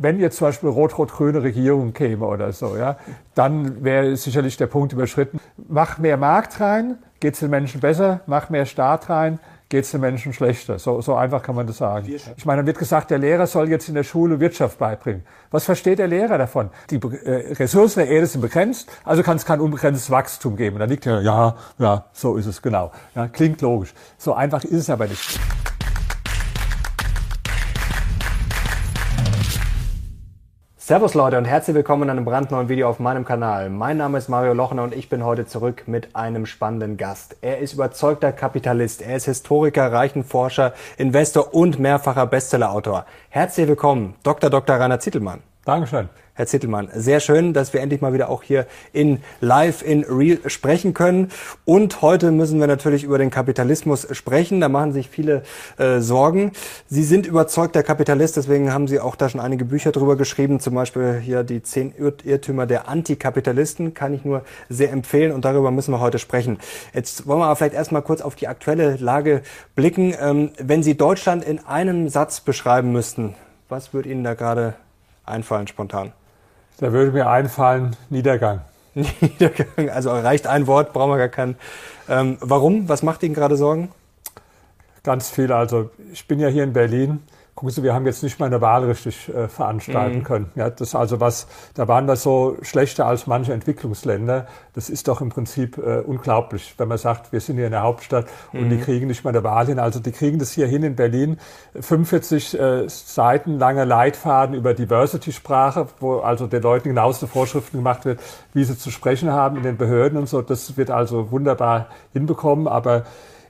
wenn jetzt zum Beispiel rot-rot-grüne Regierung käme oder so, ja, dann wäre sicherlich der Punkt überschritten. Mach mehr Markt rein, geht es den Menschen besser, mach mehr Staat rein, geht es den Menschen schlechter. So, so einfach kann man das sagen. Ich meine, dann wird gesagt, der Lehrer soll jetzt in der Schule Wirtschaft beibringen. Was versteht der Lehrer davon? Die äh, Ressourcen der Erde sind begrenzt, also kann es kein unbegrenztes Wachstum geben. Dann liegt ja, ja, ja, so ist es genau. Ja, klingt logisch. So einfach ist es aber nicht. Servus Leute und herzlich willkommen in einem brandneuen Video auf meinem Kanal. Mein Name ist Mario Lochner und ich bin heute zurück mit einem spannenden Gast. Er ist überzeugter Kapitalist, er ist Historiker, Reichenforscher, Investor und mehrfacher Bestsellerautor. Herzlich willkommen, Dr. Dr. Rainer Zittelmann. Dankeschön. Herr Zittelmann, sehr schön, dass wir endlich mal wieder auch hier in Live, in Real sprechen können. Und heute müssen wir natürlich über den Kapitalismus sprechen. Da machen sich viele äh, Sorgen. Sie sind überzeugter Kapitalist, deswegen haben Sie auch da schon einige Bücher drüber geschrieben. Zum Beispiel hier die zehn Irrtümer der Antikapitalisten. Kann ich nur sehr empfehlen und darüber müssen wir heute sprechen. Jetzt wollen wir aber vielleicht erstmal kurz auf die aktuelle Lage blicken. Ähm, wenn Sie Deutschland in einem Satz beschreiben müssten, was würde Ihnen da gerade einfallen spontan? Da würde mir einfallen, Niedergang. Niedergang, also reicht ein Wort, brauchen wir gar keinen. Ähm, warum? Was macht Ihnen gerade Sorgen? Ganz viel. Also ich bin ja hier in Berlin gucken Sie, wir haben jetzt nicht mal eine Wahl richtig äh, veranstalten mhm. können. Ja, das also was, da waren wir so schlechter als manche Entwicklungsländer. Das ist doch im Prinzip äh, unglaublich, wenn man sagt, wir sind hier in der Hauptstadt mhm. und die mhm. kriegen nicht mal eine Wahl hin. Also die kriegen das hier hin in Berlin. 45 äh, Seiten langer Leitfaden über Diversity-Sprache, wo also den Leuten genaueste Vorschriften gemacht wird, wie sie zu sprechen haben in den Behörden und so. Das wird also wunderbar hinbekommen, aber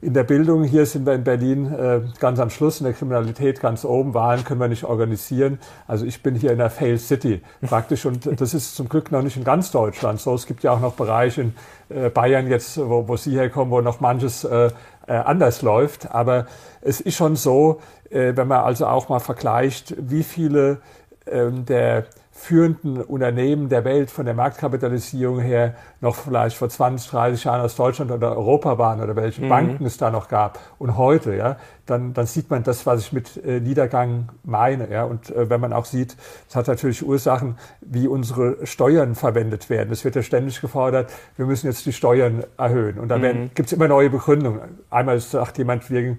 in der Bildung, hier sind wir in Berlin äh, ganz am Schluss, in der Kriminalität ganz oben. Wahlen können wir nicht organisieren. Also ich bin hier in der Fail City praktisch und das ist zum Glück noch nicht in ganz Deutschland so. Es gibt ja auch noch Bereiche in äh, Bayern jetzt, wo, wo Sie herkommen, wo noch manches äh, äh, anders läuft. Aber es ist schon so, äh, wenn man also auch mal vergleicht, wie viele ähm, der führenden Unternehmen der Welt von der Marktkapitalisierung her noch vielleicht vor 20, 30 Jahren aus Deutschland oder Europa waren oder welche mhm. Banken es da noch gab und heute, ja, dann, dann sieht man das, was ich mit äh, Niedergang meine. Ja, und äh, wenn man auch sieht, es hat natürlich Ursachen, wie unsere Steuern verwendet werden. Es wird ja ständig gefordert, wir müssen jetzt die Steuern erhöhen. Und da mhm. gibt es immer neue Begründungen. Einmal sagt jemand, wegen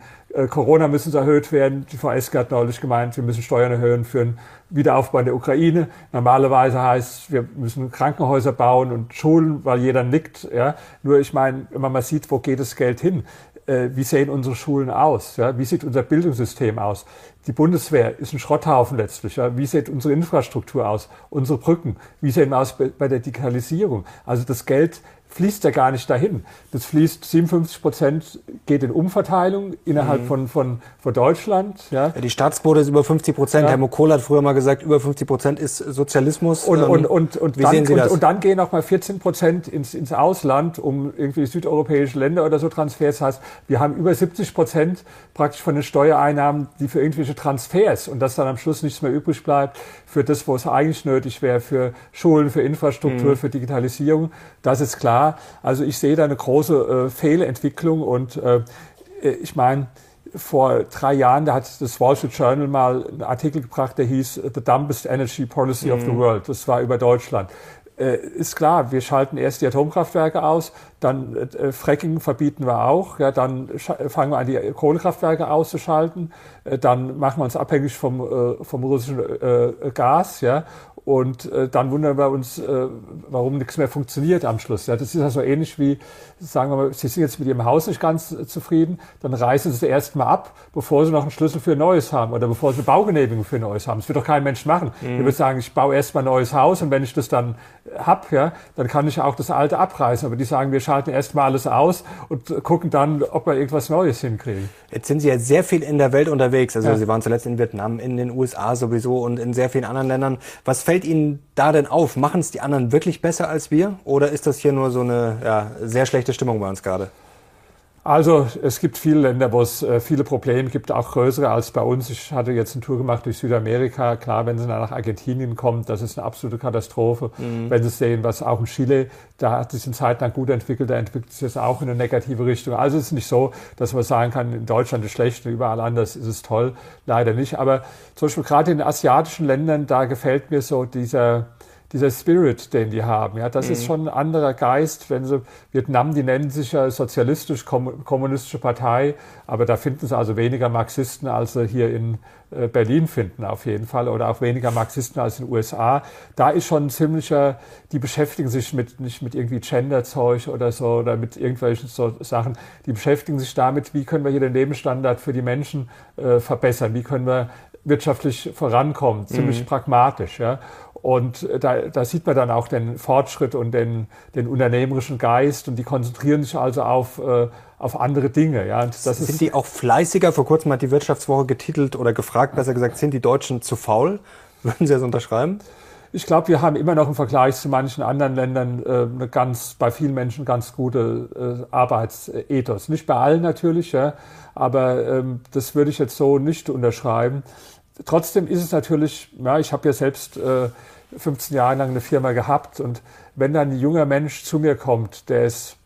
Corona müssen erhöht werden. Die VSG hat neulich gemeint, wir müssen Steuern erhöhen für einen Wiederaufbau in der Ukraine. Normalerweise heißt, wir müssen Krankenhäuser bauen und Schulen, weil jeder nickt. Ja. Nur ich meine, wenn man mal sieht, wo geht das Geld hin? Äh, wie sehen unsere Schulen aus? Ja? Wie sieht unser Bildungssystem aus? Die Bundeswehr ist ein Schrotthaufen letztlich. Ja? Wie sieht unsere Infrastruktur aus? Unsere Brücken? Wie sehen wir aus bei der Digitalisierung? Also das Geld fließt ja gar nicht dahin. Das fließt 57 Prozent geht in Umverteilung innerhalb mhm. von, von, von Deutschland. Ja. ja. die Staatsquote ist über 50 Prozent. Ja. Herr Mokohl hat früher mal gesagt, über 50 Prozent ist Sozialismus. Und, ähm, und, und, und, Wie dann, sehen Sie das? Und, und dann gehen auch mal 14 Prozent ins, ins Ausland, um irgendwie südeuropäische Länder oder so Transfers. Das heißt, wir haben über 70 Prozent praktisch von den Steuereinnahmen, die für irgendwelche Transfers und dass dann am Schluss nichts mehr übrig bleibt für das, wo es eigentlich nötig wäre, für Schulen, für Infrastruktur, mhm. für Digitalisierung. Das ist klar. Also ich sehe da eine große äh, Fehlentwicklung und äh, ich meine, vor drei Jahren, da hat das Wall Street Journal mal einen Artikel gebracht, der hieß The Dumbest Energy Policy mhm. of the mhm. World. Das war über Deutschland. Äh, ist klar, wir schalten erst die Atomkraftwerke aus, dann äh, Fracking verbieten wir auch, ja, dann fangen wir an, die Kohlekraftwerke auszuschalten, äh, dann machen wir uns abhängig vom, äh, vom russischen äh, Gas, ja, und äh, dann wundern wir uns, äh, warum nichts mehr funktioniert am Schluss. Ja, das ist ja so ähnlich wie, sagen wir mal, Sie sind jetzt mit Ihrem Haus nicht ganz zufrieden, dann reißen Sie es erst mal ab, bevor Sie noch einen Schlüssel für ein neues haben oder bevor Sie eine Baugenehmigung für ein neues haben. Das wird doch kein Mensch machen. Mhm. Der wird sagen, ich baue erst mal ein neues Haus und wenn ich das dann hab, ja, dann kann ich auch das alte abreißen. Aber die sagen, wir schalten erst mal alles aus und gucken dann, ob wir irgendwas Neues hinkriegen. Jetzt sind Sie ja sehr viel in der Welt unterwegs. Also ja. Sie waren zuletzt in Vietnam, in den USA sowieso und in sehr vielen anderen Ländern. Was fällt Ihnen da denn auf? Machen es die anderen wirklich besser als wir? Oder ist das hier nur so eine ja, sehr schlechte Stimmung bei uns gerade? Also es gibt viele Länder, wo es äh, viele Probleme gibt, auch größere als bei uns. Ich hatte jetzt eine Tour gemacht durch Südamerika. Klar, wenn Sie nach Argentinien kommen, das ist eine absolute Katastrophe. Mhm. Wenn Sie sehen, was auch in Chile, da hat sich eine Zeit lang gut entwickelt, da entwickelt sich das auch in eine negative Richtung. Also es ist nicht so, dass man sagen kann, in Deutschland ist schlecht und überall anders ist es toll. Leider nicht. Aber zum Beispiel gerade in den asiatischen Ländern, da gefällt mir so dieser dieser Spirit, den die haben. Ja, das mhm. ist schon ein anderer Geist. Wenn sie Vietnam, die nennen sich ja sozialistisch kommunistische Partei, aber da finden sie also weniger Marxisten, als sie hier in äh, Berlin finden, auf jeden Fall, oder auch weniger Marxisten als in den USA. Da ist schon ein ziemlicher, die beschäftigen sich mit, nicht mit irgendwie Genderzeug oder so, oder mit irgendwelchen so Sachen. Die beschäftigen sich damit, wie können wir hier den Lebensstandard für die Menschen äh, verbessern? Wie können wir wirtschaftlich vorankommen? Ziemlich mhm. pragmatisch, ja. Und da, da sieht man dann auch den Fortschritt und den, den unternehmerischen Geist und die konzentrieren sich also auf, äh, auf andere Dinge. Ja. Und das sind ist, die auch fleißiger? Vor kurzem hat die Wirtschaftswoche getitelt oder gefragt, besser gesagt, sind die Deutschen zu faul? Würden Sie das unterschreiben? Ich glaube, wir haben immer noch im Vergleich zu manchen anderen Ländern äh, eine ganz, bei vielen Menschen ganz gute äh, Arbeitsethos. Nicht bei allen natürlich, ja, aber ähm, das würde ich jetzt so nicht unterschreiben trotzdem ist es natürlich, ja, ich habe ja selbst äh, 15 Jahre lang eine Firma gehabt und wenn dann ein junger Mensch zu mir kommt, der ist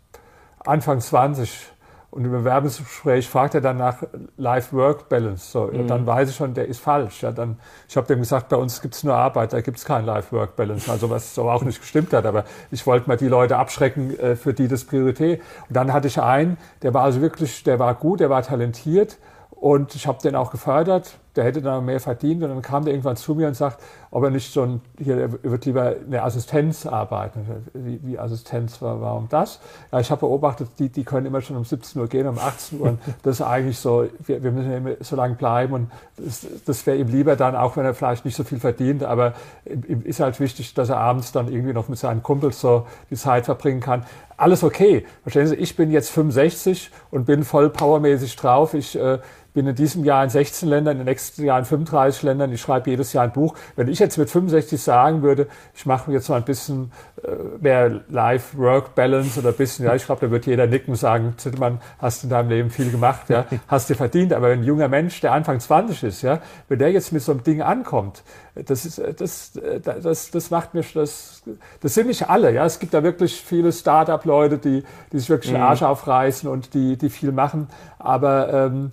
Anfang 20 und im Bewerbungsgespräch fragt er dann nach Life-Work-Balance, so, mhm. dann weiß ich schon, der ist falsch. Ja, dann, ich habe dem gesagt, bei uns gibt's nur Arbeit, da gibt's kein Life-Work-Balance, also was so auch nicht gestimmt hat, aber ich wollte mal die Leute abschrecken, äh, für die das Priorität. Und dann hatte ich einen, der war also wirklich, der war gut, der war talentiert und ich habe den auch gefördert der hätte dann mehr verdient. Und dann kam der irgendwann zu mir und sagt, ob er nicht so ein, hier, er wird lieber eine Assistenz arbeiten. Wie, wie Assistenz, warum das? Ja, ich habe beobachtet, die, die können immer schon um 17 Uhr gehen, um 18 Uhr. Und das ist eigentlich so, wir, wir müssen immer so lange bleiben. Und das, das wäre ihm lieber dann, auch wenn er vielleicht nicht so viel verdient. Aber ihm ist halt wichtig, dass er abends dann irgendwie noch mit seinen Kumpels so die Zeit verbringen kann. Alles okay. Verstehen Sie, ich bin jetzt 65 und bin voll powermäßig drauf. Ich, äh, bin in diesem Jahr in 16 Ländern, in den nächsten Jahr in 35 Ländern. Ich schreibe jedes Jahr ein Buch. Wenn ich jetzt mit 65 sagen würde, ich mache jetzt mal ein bisschen äh, mehr Life-Work-Balance oder ein bisschen, ja, ich glaube, da wird jeder nicken und sagen, Zittelmann, hast in deinem Leben viel gemacht, ja, hast dir verdient. Aber ein junger Mensch, der Anfang 20 ist, ja, wenn der jetzt mit so einem Ding ankommt, das ist, das, das, das macht mir, das, das sind nicht alle, ja. Es gibt da wirklich viele Start-up-Leute, die, die sich wirklich den mhm. Arsch aufreißen und die, die viel machen. Aber, ähm,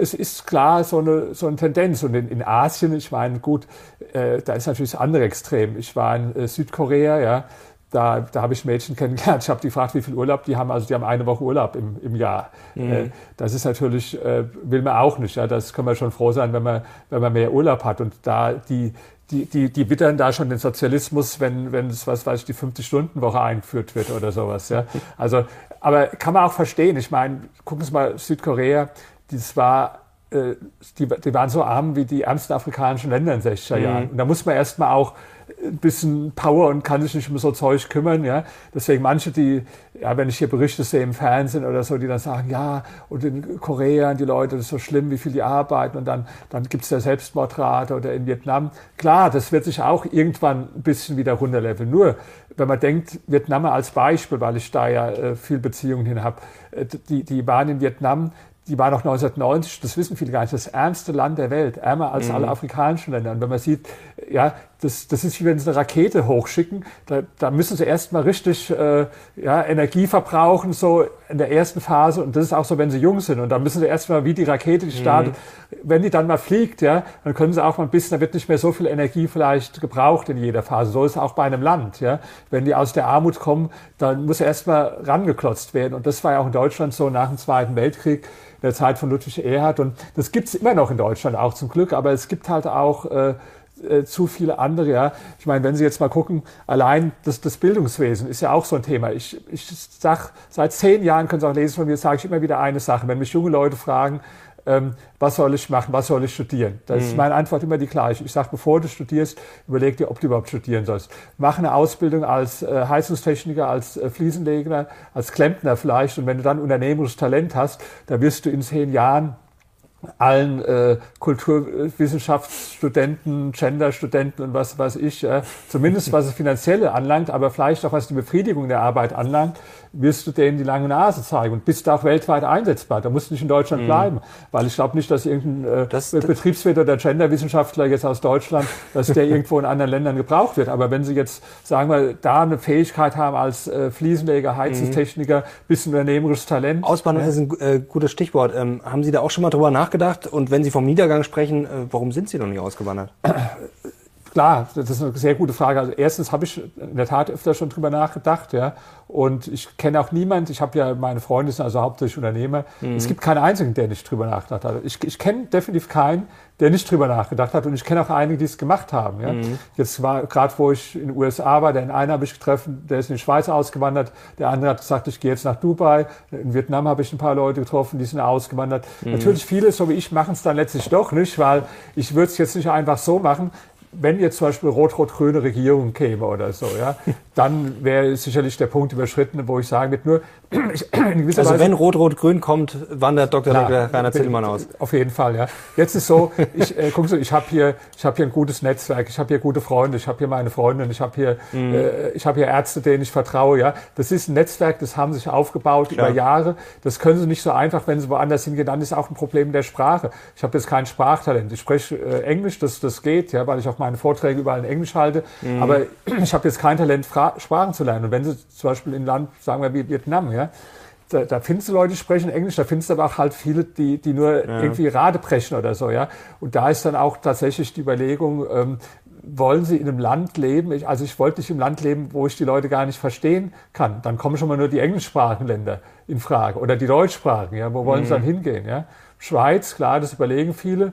es ist klar so eine, so eine Tendenz. Und in, in Asien, ich meine, gut, äh, da ist natürlich das andere Extrem. Ich war in äh, Südkorea, ja, da, da habe ich Mädchen kennengelernt. Ich habe die gefragt, wie viel Urlaub die haben. Also die haben eine Woche Urlaub im, im Jahr. Mhm. Äh, das ist natürlich, äh, will man auch nicht. Ja, das können wir schon froh sein, wenn man, wenn man mehr Urlaub hat. Und da die, die, die, die wittern da schon den Sozialismus, wenn, wenn es, was weiß ich, die 50-Stunden-Woche eingeführt wird oder sowas. Ja. Also, aber kann man auch verstehen. Ich meine, gucken Sie mal Südkorea das war, äh, die, die waren so arm wie die ärmsten afrikanischen Länder in den 60er mhm. Jahren. Und da muss man erstmal auch ein bisschen Power und kann sich nicht um so Zeug kümmern. Ja? Deswegen manche, die, ja, wenn ich hier Berichte sehe im Fernsehen oder so, die dann sagen, ja, und in Korea, die Leute, das ist so schlimm, wie viel die arbeiten und dann, dann gibt's ja Selbstmordrate oder in Vietnam. Klar, das wird sich auch irgendwann ein bisschen wieder runterleveln. Nur, wenn man denkt, Vietnam als Beispiel, weil ich da ja äh, viel Beziehungen hin habe, äh, die, die waren in Vietnam, die war noch 1990, das wissen viele gar nicht, das ärmste Land der Welt, ärmer als mhm. alle afrikanischen Länder. Und wenn man sieht, ja, das, das ist wie wenn sie eine Rakete hochschicken, da, da müssen sie erstmal richtig äh, ja, Energie verbrauchen, so in der ersten Phase. Und das ist auch so, wenn sie jung sind. Und da müssen sie erstmal wie die Rakete, die startet, mhm. wenn die dann mal fliegt, ja, dann können sie auch mal ein bisschen, da wird nicht mehr so viel Energie vielleicht gebraucht in jeder Phase. So ist es auch bei einem Land. Ja. Wenn die aus der Armut kommen, dann muss erstmal rangeklotzt werden. Und das war ja auch in Deutschland so nach dem Zweiten Weltkrieg der Zeit von Ludwig Erhard. Und das gibt's immer noch in Deutschland auch zum Glück, aber es gibt halt auch äh, äh, zu viele andere. Ja. Ich meine, wenn Sie jetzt mal gucken, allein das, das Bildungswesen ist ja auch so ein Thema. Ich, ich sag, seit zehn Jahren können Sie auch lesen von mir, sage ich immer wieder eine Sache. Wenn mich junge Leute fragen, ähm, was soll ich machen, was soll ich studieren? Da ist mhm. meine Antwort immer die gleiche. Ich sage, bevor du studierst, überleg dir, ob du überhaupt studieren sollst. Mach eine Ausbildung als äh, Heizungstechniker, als äh, Fliesenleger, als Klempner vielleicht. Und wenn du dann unternehmerisches Talent hast, da wirst du in zehn Jahren allen äh, Kulturwissenschaftsstudenten, Genderstudenten und was weiß ich, äh, zumindest was das Finanzielle anlangt, aber vielleicht auch was die Befriedigung der Arbeit anlangt, wirst du denen die lange Nase zeigen und bist auch weltweit einsetzbar. Da musst du nicht in Deutschland mhm. bleiben, weil ich glaube nicht, dass irgendein äh, das, Betriebswirt oder Genderwissenschaftler jetzt aus Deutschland, dass der irgendwo in anderen Ländern gebraucht wird. Aber wenn sie jetzt, sagen wir, da eine Fähigkeit haben als äh, Fliesenleger, Heizungstechniker, mhm. bisschen unternehmerisches Talent. Auswanderung ja. ist ein äh, gutes Stichwort. Ähm, haben Sie da auch schon mal drüber nachgedacht? Und wenn Sie vom Niedergang sprechen, äh, warum sind Sie noch nicht ausgewandert? Klar, das ist eine sehr gute Frage. Also erstens habe ich in der Tat öfter schon drüber nachgedacht, ja. Und ich kenne auch niemand, ich habe ja meine Freunde sind also hauptsächlich Unternehmer. Mhm. Es gibt keinen einzigen, der nicht drüber nachgedacht hat. Ich, ich kenne definitiv keinen, der nicht drüber nachgedacht hat. Und ich kenne auch einige, die es gemacht haben. Ja. Mhm. Jetzt war gerade, wo ich in den USA war, den einen habe ich getroffen, der ist in die Schweiz ausgewandert. Der andere hat gesagt, ich gehe jetzt nach Dubai. In Vietnam habe ich ein paar Leute getroffen, die sind ausgewandert. Mhm. Natürlich viele, so wie ich, machen es dann letztlich doch nicht, weil ich würde es jetzt nicht einfach so machen wenn jetzt zum Beispiel rot-rot-grüne Regierung käme oder so, ja, dann wäre sicherlich der Punkt überschritten, wo ich sagen würde, nur ich, Also Weise, wenn rot-rot-grün kommt, wandert Dr. Na, Dr. Rainer Zillmann aus. Auf jeden Fall, ja. Jetzt ist so, ich äh, guck so, ich habe hier, ich habe hier ein gutes Netzwerk, ich habe hier gute Freunde, ich habe hier meine Freundin, ich habe hier, mhm. äh, ich habe hier Ärzte, denen ich vertraue, ja. Das ist ein Netzwerk, das haben sich aufgebaut Klar. über Jahre. Das können sie nicht so einfach, wenn sie woanders hingehen. Dann ist auch ein Problem der Sprache. Ich habe jetzt kein Sprachtalent. Ich spreche äh, Englisch, das das geht, ja, weil ich auch meine Vorträge überall in Englisch halte. Mhm. Aber ich habe jetzt kein Talent, Fra Sprachen zu lernen. Und wenn Sie zum Beispiel in Land, sagen wir wie Vietnam, ja, da, da findest du Leute, die sprechen Englisch, da findest du aber auch halt viele, die, die nur ja. irgendwie Rade brechen oder so, ja. Und da ist dann auch tatsächlich die Überlegung, ähm, wollen sie in einem Land leben? Ich, also ich wollte nicht im Land leben, wo ich die Leute gar nicht verstehen kann. Dann kommen schon mal nur die englischsprachigen Länder in Frage oder die deutschsprachigen. Ja, wo wollen mhm. sie dann hingehen? Ja, Schweiz, klar, das überlegen viele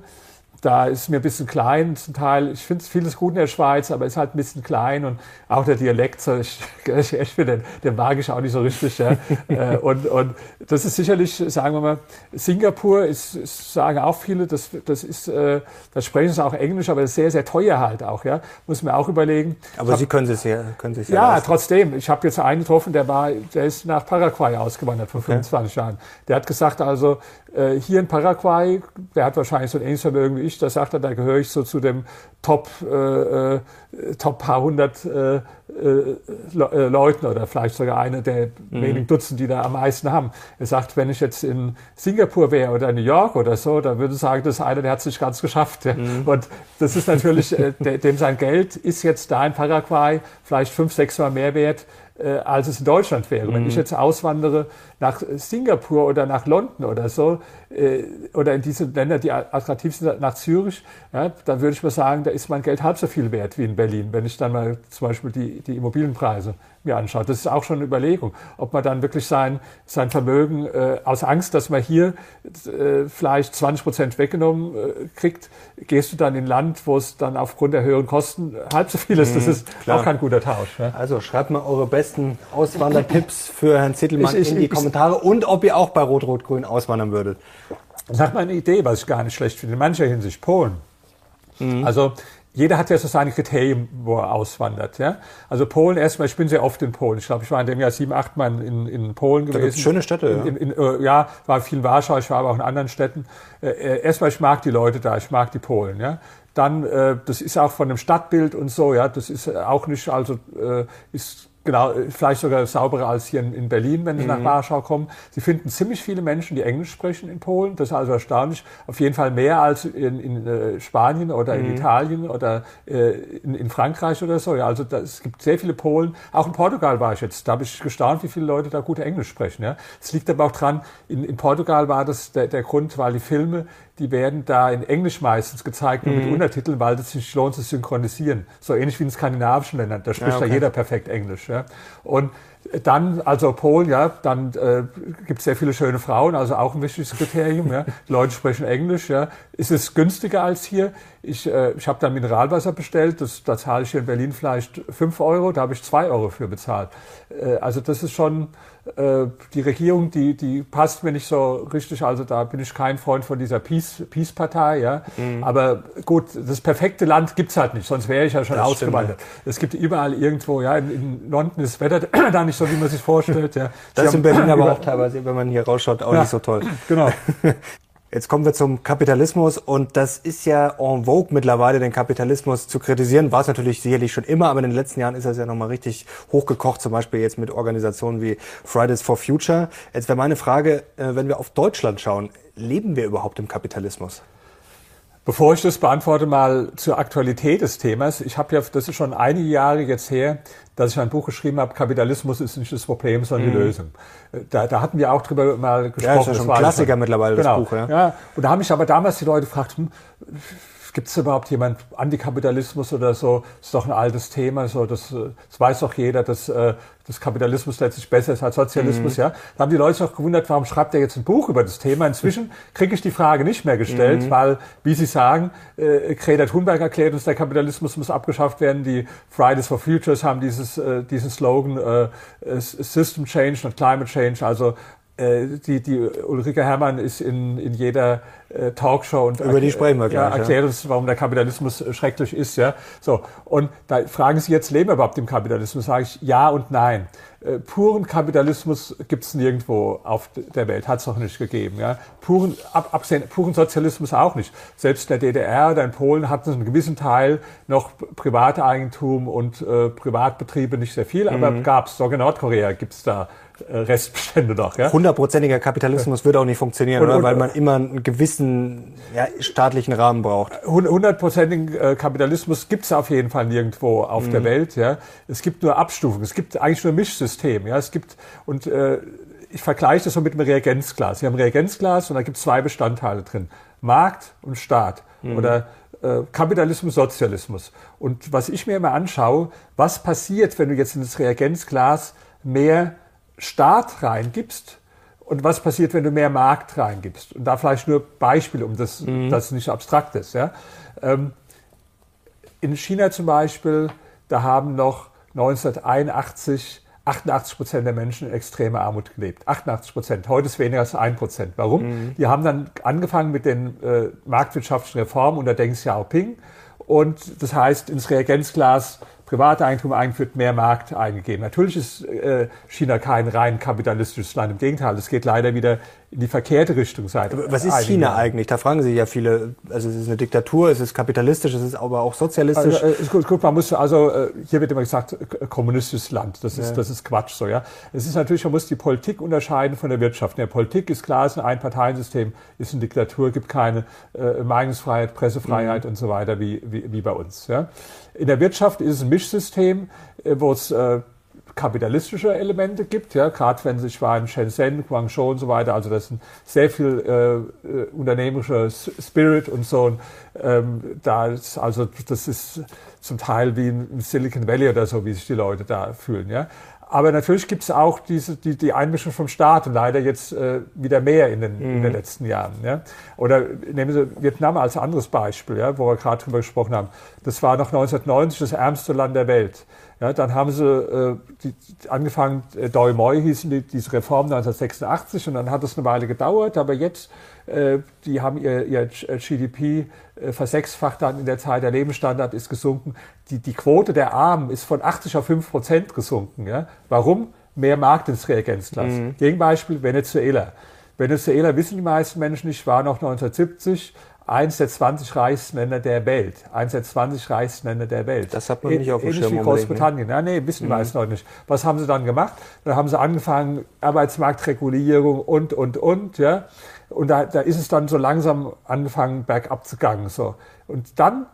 da ist mir ein bisschen klein zum Teil. Ich finde vieles gut in der Schweiz, aber ist halt ein bisschen klein und auch der Dialekt, so, ich, ich, ich finde, den, mag ich auch nicht so richtig. Ja. Äh, und, und das ist sicherlich, sagen wir mal, Singapur ist, ist sagen auch viele, das, das ist, äh, das sprechen sie auch Englisch, aber sehr, sehr teuer halt auch, ja. Muss man auch überlegen. Aber hab, Sie können es ja, können Sie es ja. Ja, trotzdem. Ich habe jetzt einen getroffen, der war, der ist nach Paraguay ausgewandert vor 25 okay. Jahren. Der hat gesagt, also hier in Paraguay, der hat wahrscheinlich so ein ähnliches Vermögen wie ich, da sagt er, da gehöre ich so zu dem Top, äh, äh Top paar hundert äh, äh, äh, Leuten oder vielleicht sogar einer der mhm. wenigen Dutzend, die da am meisten haben. Er sagt, wenn ich jetzt in Singapur wäre oder New York oder so, dann würde ich sagen, das ist einer, der hat es nicht ganz geschafft. Ja. Mhm. Und das ist natürlich, äh, dem sein Geld ist jetzt da in Paraguay vielleicht fünf, sechs Mal mehr wert, äh, als es in Deutschland wäre. Mhm. Wenn ich jetzt auswandere nach Singapur oder nach London oder so, äh, oder in diese Länder, die attraktiv sind, nach Zürich, ja, dann würde ich mal sagen, da ist mein Geld halb so viel wert wie in Berlin, wenn ich dann mal zum Beispiel die, die Immobilienpreise mir anschaue. Das ist auch schon eine Überlegung, ob man dann wirklich sein, sein Vermögen äh, aus Angst, dass man hier äh, vielleicht 20 Prozent weggenommen äh, kriegt, gehst du dann in ein Land, wo es dann aufgrund der höheren Kosten halb so viel ist. Das mhm, ist Klar. auch kein guter Tausch. Ja. Also schreibt mal eure besten Auswandertipps für Herrn Zittelmann ich, ich, in die Kommentare und ob ihr auch bei Rot-Rot-Grün auswandern würdet. Sag mal eine Idee, was ich gar nicht schlecht finde. In mancher Hinsicht Polen. Mhm. Also jeder hat ja so seine Kriterien, wo er auswandert. Ja? Also Polen erstmal, ich bin sehr oft in Polen. Ich glaube, ich war in dem Jahr sieben, acht Mal in, in Polen gewesen. Da gibt's schöne Städte, ja. In, in, äh, ja, war viel in Warschau, ich war aber auch in anderen Städten. Äh, äh, erstmal, ich mag die Leute da, ich mag die Polen. Ja? Dann, äh, das ist auch von dem Stadtbild und so, ja, das ist auch nicht, also äh, ist genau, vielleicht sogar sauberer als hier in, in Berlin, wenn Sie mhm. nach Warschau kommen. Sie finden ziemlich viele Menschen, die Englisch sprechen in Polen. Das ist also erstaunlich. Auf jeden Fall mehr als in, in äh, Spanien oder mhm. in Italien oder äh, in, in, Frankreich oder so. Ja, also das, es gibt sehr viele Polen. Auch in Portugal war ich jetzt. Da habe ich gestaunt, wie viele Leute da gut Englisch sprechen. Ja. Es liegt aber auch dran, in, in Portugal war das der, der Grund, weil die Filme die werden da in Englisch meistens gezeigt, nur mhm. mit Untertiteln, weil es sich lohnt zu synchronisieren. So ähnlich wie in skandinavischen Ländern, da spricht ja, okay. da jeder perfekt Englisch. Ja. Und dann, also Polen, ja, dann äh, gibt es sehr viele schöne Frauen, also auch ein wichtiges Kriterium. Ja. Die Leute sprechen Englisch. Ja. Ist es günstiger als hier? Ich, äh, ich habe dann Mineralwasser bestellt, das, da zahle ich hier in Berlin vielleicht fünf Euro, da habe ich zwei Euro für bezahlt. Äh, also das ist schon die Regierung, die, die passt mir nicht so richtig. Also da bin ich kein Freund von dieser Peace-Partei. ja. Mhm. Aber gut, das perfekte Land gibt's halt nicht, sonst wäre ich ja schon das ausgewandert. Stimmt. Es gibt überall irgendwo, ja, in, in London ist das Wetter da nicht so, wie man sich vorstellt. Ja. Das ist in Berlin aber auch teilweise, wenn man hier rausschaut, auch ja, nicht so toll. Genau. Jetzt kommen wir zum Kapitalismus und das ist ja en vogue mittlerweile, den Kapitalismus zu kritisieren. War es natürlich sicherlich schon immer, aber in den letzten Jahren ist das ja nochmal richtig hochgekocht, zum Beispiel jetzt mit Organisationen wie Fridays for Future. Jetzt wäre meine Frage, äh, wenn wir auf Deutschland schauen, leben wir überhaupt im Kapitalismus? Bevor ich das beantworte, mal zur Aktualität des Themas. Ich habe ja, das ist schon einige Jahre jetzt her, dass ich ein Buch geschrieben habe, Kapitalismus ist nicht das Problem, sondern mhm. die Lösung. Da, da hatten wir auch drüber mal gesprochen. Ja, das ist ja schon ein Klassiker schon, mittlerweile, genau. das Buch. Ja. ja, und da haben mich aber damals die Leute gefragt, hm, Gibt es überhaupt jemand Antikapitalismus oder so? Das ist doch ein altes Thema. So, das, das weiß doch jeder, dass, äh, dass Kapitalismus letztlich besser ist als Sozialismus. Mhm. Ja, da haben die Leute sich auch gewundert, warum schreibt er jetzt ein Buch über das Thema? Inzwischen kriege ich die Frage nicht mehr gestellt, mhm. weil, wie Sie sagen, äh, Greta Thunberg erklärt uns, der Kapitalismus muss abgeschafft werden. Die Fridays for Futures haben dieses, äh, diesen Slogan äh, System Change und Climate Change. Also die, die Ulrike Herrmann ist in, in jeder äh, Talkshow und über die sprechen wir gleich, ja, erklärt uns, warum der Kapitalismus äh, schrecklich ist, ja. So und da fragen Sie jetzt, leben wir überhaupt im Kapitalismus? Sage ich ja und nein. Äh, puren Kapitalismus gibt es nirgendwo auf der Welt, hat es noch nicht gegeben, ja. Puren, ab, absehen, puren Sozialismus auch nicht. Selbst in der DDR oder in Polen hatten einen gewissen Teil noch Privateigentum und äh, Privatbetriebe nicht sehr viel, aber mhm. gab es. Sogar in Nordkorea gibt es da äh, Restbestände noch. Ja? Hundertprozentiger Kapitalismus würde auch nicht funktionieren, und, oder? weil man immer einen gewissen ja, staatlichen Rahmen braucht. Hundertprozentigen äh, Kapitalismus gibt es auf jeden Fall nirgendwo auf mhm. der Welt. Ja? Es gibt nur Abstufungen, es gibt eigentlich nur Mischsystem. Ja? Es gibt, und äh, ich vergleiche das so mit einem Reagenzglas. Wir haben ein Reagenzglas und da gibt es zwei Bestandteile drin. Markt und Staat. Mhm. Oder äh, Kapitalismus, Sozialismus. Und was ich mir immer anschaue, was passiert, wenn du jetzt in das Reagenzglas mehr Staat reingibst und was passiert, wenn du mehr Markt reingibst. Und da vielleicht nur Beispiele, um das, mhm. dass es nicht abstrakt ist. Ja? Ähm, in China zum Beispiel, da haben noch 1981 88 Prozent der Menschen in extremer Armut gelebt. 88 Prozent. Heute ist weniger als ein Prozent. Warum? Mhm. Die haben dann angefangen mit den äh, marktwirtschaftlichen Reformen unter Deng Xiaoping. Und das heißt, ins Reagenzglas Privateigentum eingeführt, mehr Markt eingegeben. Natürlich ist äh, China kein rein kapitalistisches Land. Im Gegenteil, es geht leider wieder in die verkehrte Richtung seit. Was ist China Jahren. eigentlich? Da fragen sich ja viele. Also es ist eine Diktatur, es ist kapitalistisch, es ist aber auch sozialistisch. Also, äh, gut, gut, man muss also äh, hier wird immer gesagt kommunistisches Land. Das ist ja. das ist Quatsch so ja. Es ist natürlich man muss die Politik unterscheiden von der Wirtschaft. In der Politik ist klar, es ist ein Einparteiensystem, ist eine Diktatur, gibt keine äh, Meinungsfreiheit, Pressefreiheit mhm. und so weiter wie, wie wie bei uns. Ja. In der Wirtschaft ist es ein Mischsystem, äh, wo es äh, kapitalistische Elemente gibt, ja, gerade wenn sich war in Shenzhen, Guangzhou und so weiter, also das sind sehr viel äh, äh unternehmerischer Spirit und so. Und, ähm, da ist, also das ist zum Teil wie in Silicon Valley oder so, wie sich die Leute da fühlen, ja. Aber natürlich gibt es auch diese, die, die Einmischung vom Staat leider jetzt äh, wieder mehr in den, mhm. in den mhm. letzten Jahren. Ja? Oder nehmen Sie Vietnam als anderes Beispiel, ja, wo wir gerade drüber gesprochen haben. Das war noch 1990 das ärmste Land der Welt. Ja, dann haben sie äh, die, angefangen, äh, Doi Moi hießen die, diese Reform 1986 und dann hat es eine Weile gedauert, aber jetzt, äh, die haben ihr, ihr GDP äh, versechsfacht dann in der Zeit, der Lebensstandard ist gesunken. Die, die Quote der Armen ist von 80 auf 5 Prozent gesunken. Ja? Warum? Mehr Markt ins Reagenzglas. Mhm. Gegenbeispiel Venezuela. Venezuela wissen die meisten Menschen nicht, war noch 1970 eins der 20 reichsten Länder der Welt. Eins der 20 reichsten Länder der Welt. Das hat man nicht auf dem Schirm. wie Großbritannien. Ja, nee, wissen mhm. meisten Leute nicht. Was haben sie dann gemacht? Dann haben sie angefangen, Arbeitsmarktregulierung und, und, und, ja. Und da, da ist es dann so langsam angefangen, bergab zu gehen, so. Und dann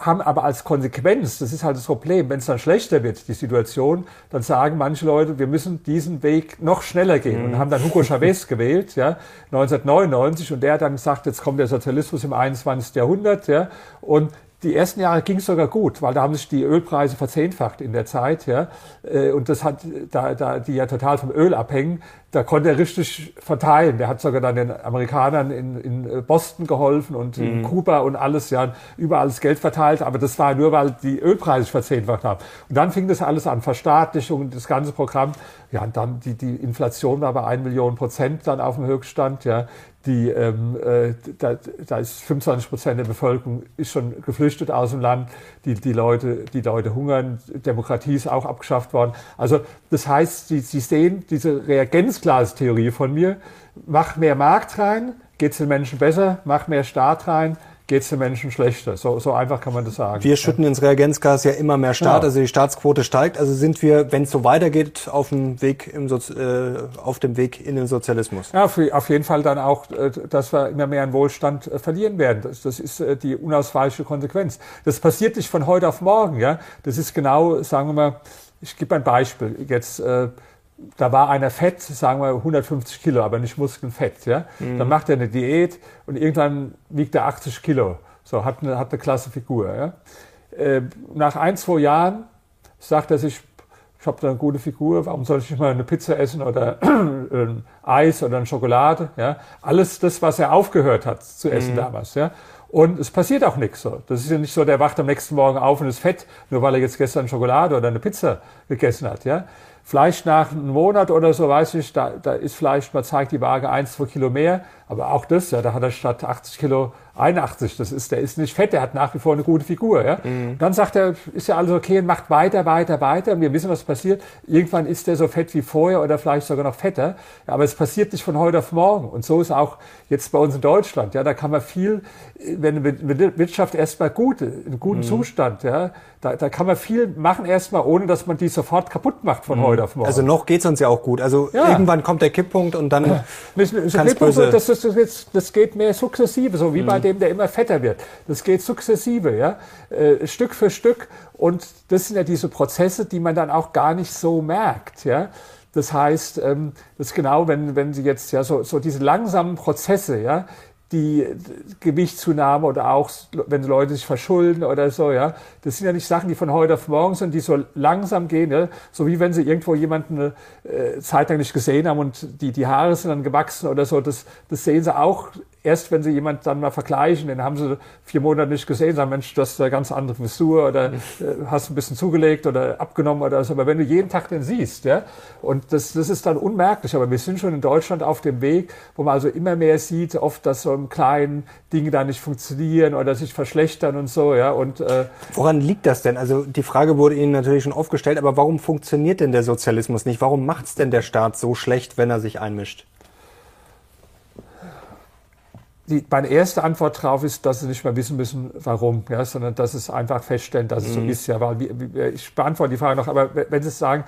haben aber als Konsequenz, das ist halt das Problem, wenn es dann schlechter wird, die Situation, dann sagen manche Leute, wir müssen diesen Weg noch schneller gehen mhm. und haben dann Hugo Chavez gewählt, ja, 1999 und der hat dann gesagt, jetzt kommt der Sozialismus im 21. Jahrhundert, ja, und die ersten Jahre ging es sogar gut, weil da haben sich die Ölpreise verzehnfacht in der Zeit, ja. Äh, und das hat, da, da die ja total vom Öl abhängen, da konnte er richtig verteilen. Der hat sogar dann den Amerikanern in, in äh, Boston geholfen und mhm. in Kuba und alles, ja, überall das Geld verteilt. Aber das war nur, weil die Ölpreise sich verzehnfacht haben. Und dann fing das alles an, Verstaatlichung, das ganze Programm. Ja, und dann die, die Inflation war bei 1 Million Prozent dann auf dem Höchststand, ja die, ähm, äh, da, da ist 25 Prozent der Bevölkerung ist schon geflüchtet aus dem Land. Die, die, Leute, die Leute hungern. Demokratie ist auch abgeschafft worden. Also das heißt, Sie, Sie sehen diese Reagenzglas-Theorie von mir. Mach mehr Markt rein, geht es den Menschen besser, macht mehr Staat rein, geht es den Menschen schlechter. So, so einfach kann man das sagen. Wir schütten ins Reagenzgas ja immer mehr Staat, ja. also die Staatsquote steigt. Also sind wir, wenn es so weitergeht, auf dem Weg im Sozi äh, auf dem Weg in den Sozialismus. Ja, für, auf jeden Fall dann auch, äh, dass wir immer mehr an Wohlstand äh, verlieren werden. Das, das ist äh, die unausweichliche Konsequenz. Das passiert nicht von heute auf morgen. Ja, das ist genau, sagen wir mal, ich gebe ein Beispiel. Jetzt äh, da war einer fett, sagen wir 150 Kilo, aber nicht Muskelfett. Ja? Mhm. Dann macht er eine Diät und irgendwann wiegt er 80 Kilo. So, hat eine, hat eine klasse Figur. Ja? Äh, nach ein, zwei Jahren sagt er sich, ich habe da eine gute Figur, warum soll ich nicht mal eine Pizza essen oder Eis oder eine Schokolade? Ja? Alles das, was er aufgehört hat zu essen mhm. damals. Ja? Und es passiert auch nichts so. Das ist ja nicht so, der wacht am nächsten Morgen auf und ist fett, nur weil er jetzt gestern Schokolade oder eine Pizza gegessen hat. Ja? Vielleicht nach einem Monat oder so, weiß ich, da, da ist vielleicht, man zeigt die Waage eins, zwei Kilo mehr, aber auch das, ja, da hat er statt 80 Kilo 81, das ist, der ist nicht fett, der hat nach wie vor eine gute Figur, ja. Mhm. Dann sagt er, ist ja alles okay und macht weiter, weiter, weiter und wir wissen, was passiert. Irgendwann ist der so fett wie vorher oder vielleicht sogar noch fetter, ja, aber es passiert nicht von heute auf morgen und so ist auch jetzt bei uns in Deutschland, ja, da kann man viel, wenn die Wirtschaft erstmal gut, in gutem mhm. Zustand, ja, da, da kann man viel machen erstmal, ohne dass man die sofort kaputt macht von mhm. heute auf morgen. Also noch geht's uns ja auch gut. Also ja. irgendwann kommt der Kipppunkt und dann ja. kann böse... Das, das, das, das, geht mehr sukzessive, so wie mhm. bei dem, der immer fetter wird. Das geht sukzessive, ja, äh, Stück für Stück. Und das sind ja diese Prozesse, die man dann auch gar nicht so merkt, ja. Das heißt, ähm, das ist genau, wenn, wenn Sie jetzt ja so, so diese langsamen Prozesse, ja, die Gewichtszunahme oder auch, wenn Leute sich verschulden oder so, ja. Das sind ja nicht Sachen, die von heute auf morgen sind, die so langsam gehen, ja. So wie wenn sie irgendwo jemanden äh, Zeit lang nicht gesehen haben und die, die Haare sind dann gewachsen oder so. Das, das sehen sie auch erst wenn sie jemand dann mal vergleichen, den haben sie vier Monate nicht gesehen, sagen, Mensch, du hast eine ganz andere Frisur oder äh, hast ein bisschen zugelegt oder abgenommen oder so. Aber wenn du jeden Tag den siehst, ja, und das, das ist dann unmerklich. Aber wir sind schon in Deutschland auf dem Weg, wo man also immer mehr sieht, oft, dass so im kleinen Dinge da nicht funktionieren oder sich verschlechtern und so, ja. Und, äh, Woran liegt das denn? Also die Frage wurde Ihnen natürlich schon aufgestellt, aber warum funktioniert denn der Sozialismus nicht? Warum macht's denn der Staat so schlecht, wenn er sich einmischt? Die, meine erste Antwort darauf ist, dass sie nicht mehr wissen müssen, warum, ja, sondern dass es einfach feststellen, dass es mhm. so ist. Ja, weil ich beantworte die Frage noch, aber wenn Sie sagen,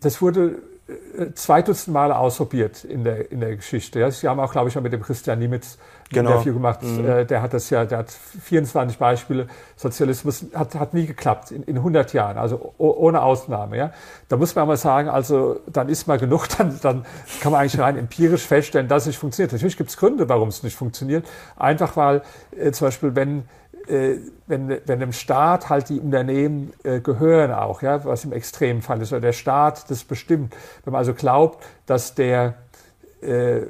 das wurde äh, zwei Dutzend Male ausprobiert in der, in der Geschichte. Ja. Sie haben auch, glaube ich, mit dem Christian Nimitz genau. Interview gemacht. Mhm. Äh, der hat das ja, der hat 24 Beispiele. Sozialismus hat, hat nie geklappt in, in 100 Jahren, also ohne Ausnahme. Ja. Da muss man mal sagen, also dann ist mal genug, dann, dann kann man eigentlich rein empirisch feststellen, dass es nicht funktioniert. Natürlich gibt es Gründe, warum es nicht funktioniert. Einfach weil äh, zum Beispiel, wenn äh, wenn, wenn dem Staat halt die Unternehmen äh, gehören auch, ja, was im Extremfall ist, oder der Staat das bestimmt. Wenn man also glaubt, dass der, äh,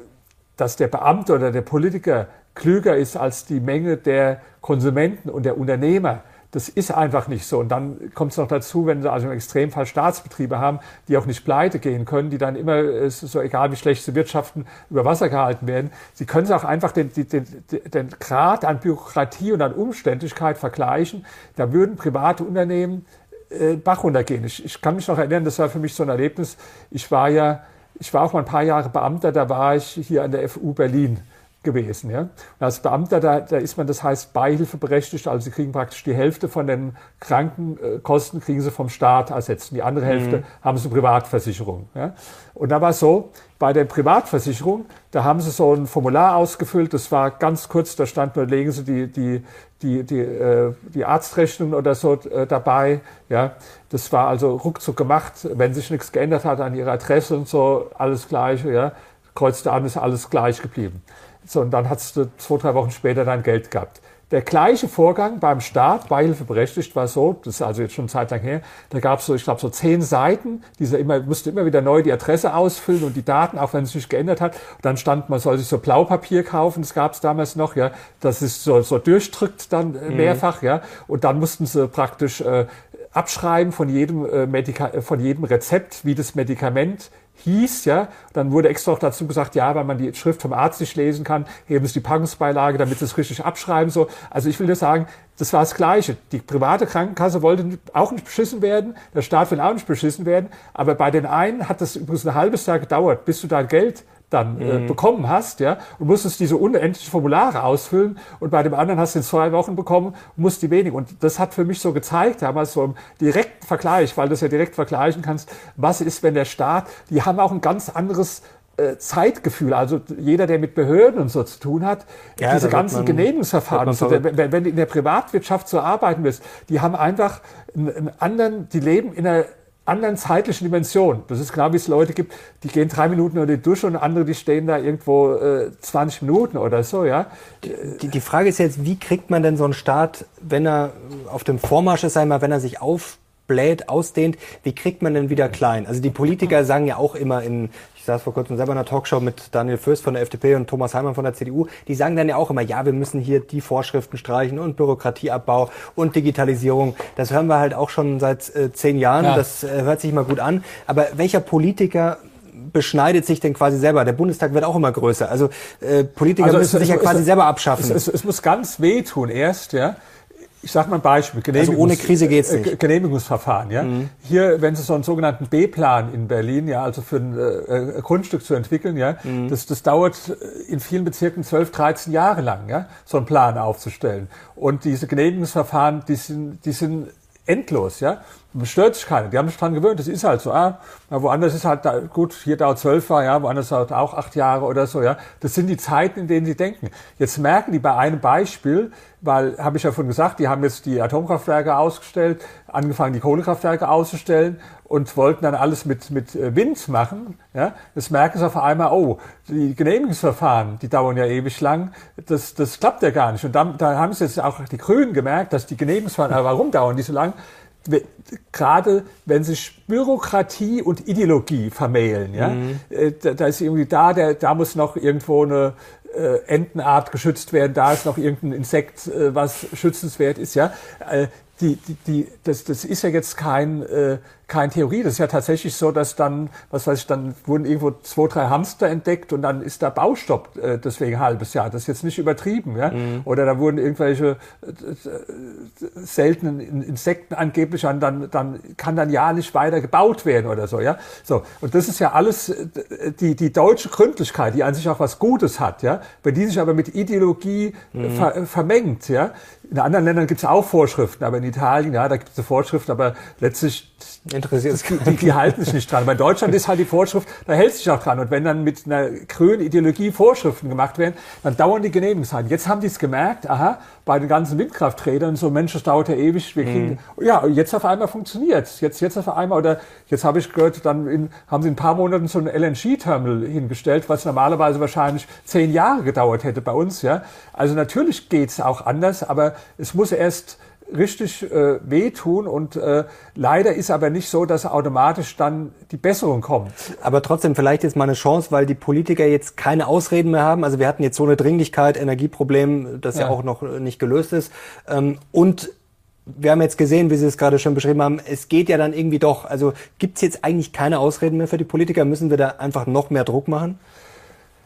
dass der Beamte oder der Politiker klüger ist als die Menge der Konsumenten und der Unternehmer, das ist einfach nicht so. Und dann kommt es noch dazu, wenn sie also im Extremfall Staatsbetriebe haben, die auch nicht pleite gehen können, die dann immer, so egal wie schlecht sie wirtschaften, über Wasser gehalten werden. Sie können auch einfach den, den, den, den Grad an Bürokratie und an Umständlichkeit vergleichen. Da würden private Unternehmen äh, Bach runtergehen. Ich, ich kann mich noch erinnern, das war für mich so ein Erlebnis. Ich war ja, ich war auch mal ein paar Jahre Beamter, da war ich hier an der FU Berlin gewesen. Ja? Und als Beamter, da, da ist man, das heißt, beihilfeberechtigt, also sie kriegen praktisch die Hälfte von den Krankenkosten, kriegen sie vom Staat ersetzt. Die andere Hälfte mhm. haben sie Privatversicherung. Ja? Und da war es so, bei der Privatversicherung, da haben sie so ein Formular ausgefüllt, das war ganz kurz, da stand nur, legen sie die, die, die, die, äh, die Arztrechnung oder so äh, dabei. Ja? Das war also ruckzuck gemacht, wenn sich nichts geändert hat an ihrer Adresse und so, alles gleiche, ja? kreuzte an, ist alles gleich geblieben. So, und dann hast du zwei, drei Wochen später dein Geld gehabt. Der gleiche Vorgang beim Staat, beihilfeberechtigt, war so, das ist also jetzt schon eine Zeit lang her, da gab es so, ich glaube, so zehn Seiten, diese immer, musste immer wieder neu die Adresse ausfüllen und die Daten, auch wenn es sich geändert hat. Und dann stand, man soll sich so Blaupapier kaufen, das gab es damals noch, ja, das ist so, so durchdrückt dann äh, mhm. mehrfach, ja. Und dann mussten sie praktisch äh, abschreiben von jedem, äh, Medika von jedem Rezept, wie das Medikament hieß, ja, dann wurde extra auch dazu gesagt, ja, weil man die Schrift vom Arzt nicht lesen kann, heben sie die Packungsbeilage, damit sie es richtig abschreiben, so. Also ich will nur sagen, das war das Gleiche. Die private Krankenkasse wollte auch nicht beschissen werden, der Staat will auch nicht beschissen werden, aber bei den einen hat das übrigens ein halbes Jahr gedauert, bis du dein Geld dann äh, mhm. bekommen hast, ja, und musstest diese unendlichen Formulare ausfüllen und bei dem anderen hast du in zwei Wochen bekommen, musst die wenig. Und das hat für mich so gezeigt, damals so im direkten Vergleich, weil du es ja direkt vergleichen kannst, was ist, wenn der Staat, die haben auch ein ganz anderes äh, Zeitgefühl, also jeder, der mit Behörden und so zu tun hat, ja, diese ganzen man, Genehmigungsverfahren, so, wenn, wenn, du in der Privatwirtschaft so arbeiten willst, die haben einfach einen, einen anderen, die leben in einer anderen zeitlichen Dimension. Das ist klar, wie es Leute gibt, die gehen drei Minuten unter die Dusche und andere, die stehen da irgendwo äh, 20 Minuten oder so, ja. Die, die Frage ist jetzt, wie kriegt man denn so einen Staat, wenn er auf dem Vormarsch ist, einmal, wenn er sich aufbläht, ausdehnt, wie kriegt man denn wieder klein? Also die Politiker sagen ja auch immer in, ich saß vor kurzem selber in einer Talkshow mit Daniel Fürst von der FDP und Thomas Heimann von der CDU, die sagen dann ja auch immer, ja, wir müssen hier die Vorschriften streichen und Bürokratieabbau und Digitalisierung. Das hören wir halt auch schon seit äh, zehn Jahren. Ja. Das äh, hört sich mal gut an. Aber welcher Politiker beschneidet sich denn quasi selber? Der Bundestag wird auch immer größer. Also äh, Politiker also müssen es, sich ja quasi es, selber abschaffen. Es, es, muss ganz wehtun erst, ja ich sage mal ein Beispiel. also ohne Krise geht's nicht. Äh, Genehmigungsverfahren. Ja? Mhm. Hier, wenn Sie so einen sogenannten B-Plan in Berlin, ja, also für ein äh, Grundstück zu entwickeln, ja, mhm. das, das dauert in vielen Bezirken 12, 13 Jahre lang, ja, so einen Plan aufzustellen. Und diese Genehmigungsverfahren, die sind, die sind endlos, ja. Man stört sich keiner. Die haben sich dran gewöhnt. Das ist halt so. Ah, woanders ist halt da, gut, hier dauert zwölf Jahre, ja, woanders dauert auch acht Jahre oder so, ja. Das sind die Zeiten, in denen sie denken. Jetzt merken die bei einem Beispiel, weil, habe ich ja vorhin gesagt, die haben jetzt die Atomkraftwerke ausgestellt, angefangen die Kohlekraftwerke auszustellen und wollten dann alles mit, mit äh, Wind machen. Ja. Jetzt merken sie auf einmal, oh, die Genehmigungsverfahren, die dauern ja ewig lang, das, das klappt ja gar nicht. Und da, da haben sie jetzt auch die Grünen gemerkt, dass die Genehmigungsverfahren, warum dauern die so lang? gerade wenn sich Bürokratie und Ideologie vermählen, ja, mhm. Äh, da, da, ist irgendwie da, der, da muss noch irgendwo eine äh, Entenart geschützt werden, da ist noch irgendein Insekt, äh, was schützenswert ist, ja. Äh, die, die, die, das, das ist ja jetzt kein, äh, kein Theorie. Das ist ja tatsächlich so, dass dann, was weiß ich, dann wurden irgendwo zwei, drei Hamster entdeckt und dann ist da Baustopp äh, deswegen ein halbes Jahr. Das ist jetzt nicht übertrieben, ja. Mhm. Oder da wurden irgendwelche äh, seltenen Insekten angeblich an, dann, dann kann dann ja nicht weiter gebaut werden oder so, ja. So. Und das ist ja alles äh, die, die deutsche Gründlichkeit, die an sich auch was Gutes hat, ja. Wenn die sich aber mit Ideologie mhm. ver, vermengt, ja. In anderen Ländern gibt es auch Vorschriften, aber in Italien, ja, da gibt es Vorschriften, aber letztlich interessiert die, die halten sich nicht dran. Bei Deutschland ist halt die Vorschrift, da hält sich auch dran. Und wenn dann mit einer grünen Ideologie Vorschriften gemacht werden, dann dauern die Genehmigungszeiten. Jetzt haben die es gemerkt, aha, bei den ganzen Windkrafträdern, so Mensch, das dauert ja ewig, wir kriegen, mhm. ja, jetzt auf einmal funktioniert Jetzt, jetzt auf einmal, oder jetzt habe ich gehört, dann in, haben sie in ein paar Monaten so ein LNG-Terminal hingestellt, was normalerweise wahrscheinlich zehn Jahre gedauert hätte bei uns, ja. Also natürlich geht's auch anders, aber es muss erst richtig äh, wehtun und äh, leider ist aber nicht so, dass automatisch dann die Besserung kommt. Aber trotzdem vielleicht jetzt mal eine Chance, weil die Politiker jetzt keine Ausreden mehr haben. Also wir hatten jetzt so eine Dringlichkeit, Energieproblem, das ja, ja auch noch nicht gelöst ist. Ähm, und wir haben jetzt gesehen, wie Sie es gerade schon beschrieben haben, es geht ja dann irgendwie doch. Also gibt es jetzt eigentlich keine Ausreden mehr für die Politiker? Müssen wir da einfach noch mehr Druck machen?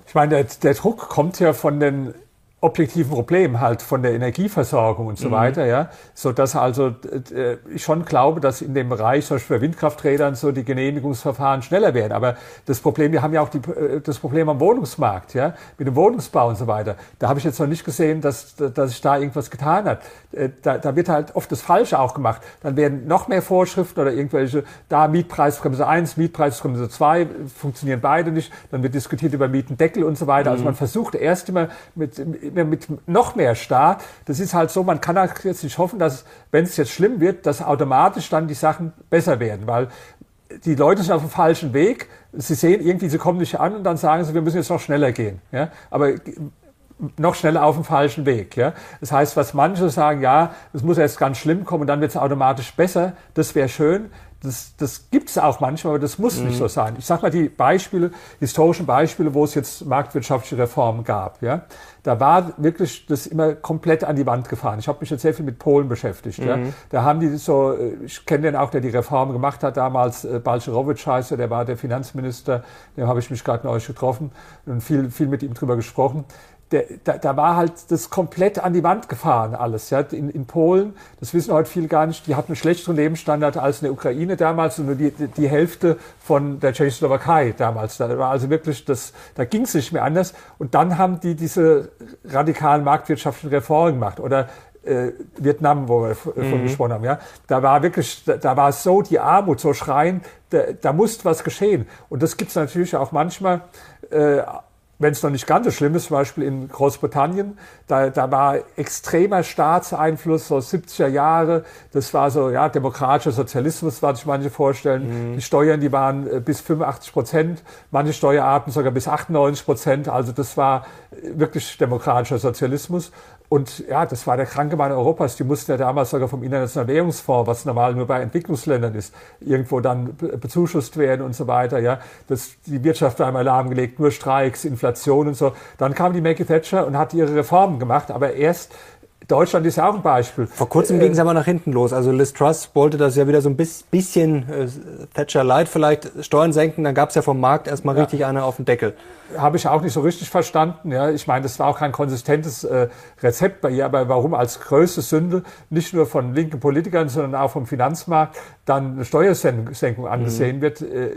Ich meine, der, der Druck kommt ja von den objektiven Problem halt von der Energieversorgung und so mhm. weiter, ja, so dass also äh, ich schon glaube, dass in dem Bereich zum Beispiel bei Windkrafträdern so die Genehmigungsverfahren schneller werden. Aber das Problem, wir haben ja auch die, äh, das Problem am Wohnungsmarkt, ja, mit dem Wohnungsbau und so weiter. Da habe ich jetzt noch nicht gesehen, dass dass sich da irgendwas getan hat. Äh, da, da wird halt oft das Falsche auch gemacht. Dann werden noch mehr Vorschriften oder irgendwelche da Mietpreisbremse 1, Mietpreisbremse 2 funktionieren beide nicht. Dann wird diskutiert über Mietendeckel und so weiter. Also mhm. Also man versucht erst immer mit mit noch mehr Staat. Das ist halt so, man kann halt jetzt nicht hoffen, dass, wenn es jetzt schlimm wird, dass automatisch dann die Sachen besser werden, weil die Leute sind auf dem falschen Weg. Sie sehen irgendwie, sie kommen nicht an und dann sagen sie, wir müssen jetzt noch schneller gehen. Ja? Aber noch schneller auf dem falschen Weg. Ja? Das heißt, was manche sagen, ja, es muss erst ganz schlimm kommen und dann wird es automatisch besser, das wäre schön. Das, das gibt es auch manchmal, aber das muss mhm. nicht so sein. Ich sage mal die Beispiele, historischen Beispiele, wo es jetzt marktwirtschaftliche Reformen gab. Ja? Da war wirklich das immer komplett an die Wand gefahren. Ich habe mich jetzt sehr viel mit Polen beschäftigt. Mhm. Ja? Da haben die so, äh, ich kenne den auch, der die Reform gemacht hat damals, äh, Balcerowitsch heißt er, der war der Finanzminister, dem habe ich mich gerade neulich getroffen und viel, viel mit ihm drüber gesprochen der, da, da war halt das komplett an die Wand gefahren alles. Ja. In, in Polen, das wissen heute viele gar nicht, die hatten einen schlechteren Lebensstandard als in der Ukraine damals und nur die, die Hälfte von der Tschechoslowakei damals. Da war also wirklich, das, da ging es nicht mehr anders. Und dann haben die diese radikalen marktwirtschaftlichen Reformen gemacht. Oder äh, Vietnam, wo wir von mhm. gesprochen haben, ja, da war wirklich, da, da war so die Armut so schreien, da, da musste was geschehen. Und das gibt es natürlich auch manchmal, äh, wenn es noch nicht ganz so schlimm ist, zum Beispiel in Großbritannien, da, da war extremer Staatseinfluss, so 70er Jahre, das war so, ja, demokratischer Sozialismus, was sich manche vorstellen. Mhm. Die Steuern, die waren äh, bis 85 Prozent, manche Steuerarten sogar bis 98 Prozent, also das war wirklich demokratischer Sozialismus. Und ja, das war der kranke Mann Europas. Die mussten ja damals sogar vom Internationalen Währungsfonds, was normal nur bei Entwicklungsländern ist, irgendwo dann bezuschusst werden und so weiter. Ja, das, die Wirtschaft war im Alarm gelegt, nur Streiks, Inflation und so. Dann kam die Maggie Thatcher und hat ihre Reformen gemacht, aber erst Deutschland ist ja auch ein Beispiel. Vor kurzem äh, ging es aber nach hinten los. Also Liz Truss wollte das ja wieder so ein bisschen äh, Thatcher Light vielleicht Steuern senken. Dann gab es ja vom Markt erstmal ja. richtig eine auf den Deckel. Habe ich auch nicht so richtig verstanden. Ja, ich meine, das war auch kein konsistentes äh, Rezept bei ihr. Aber warum als größte Sünde nicht nur von linken Politikern, sondern auch vom Finanzmarkt dann eine Steuersenkung angesehen mhm. wird? Äh,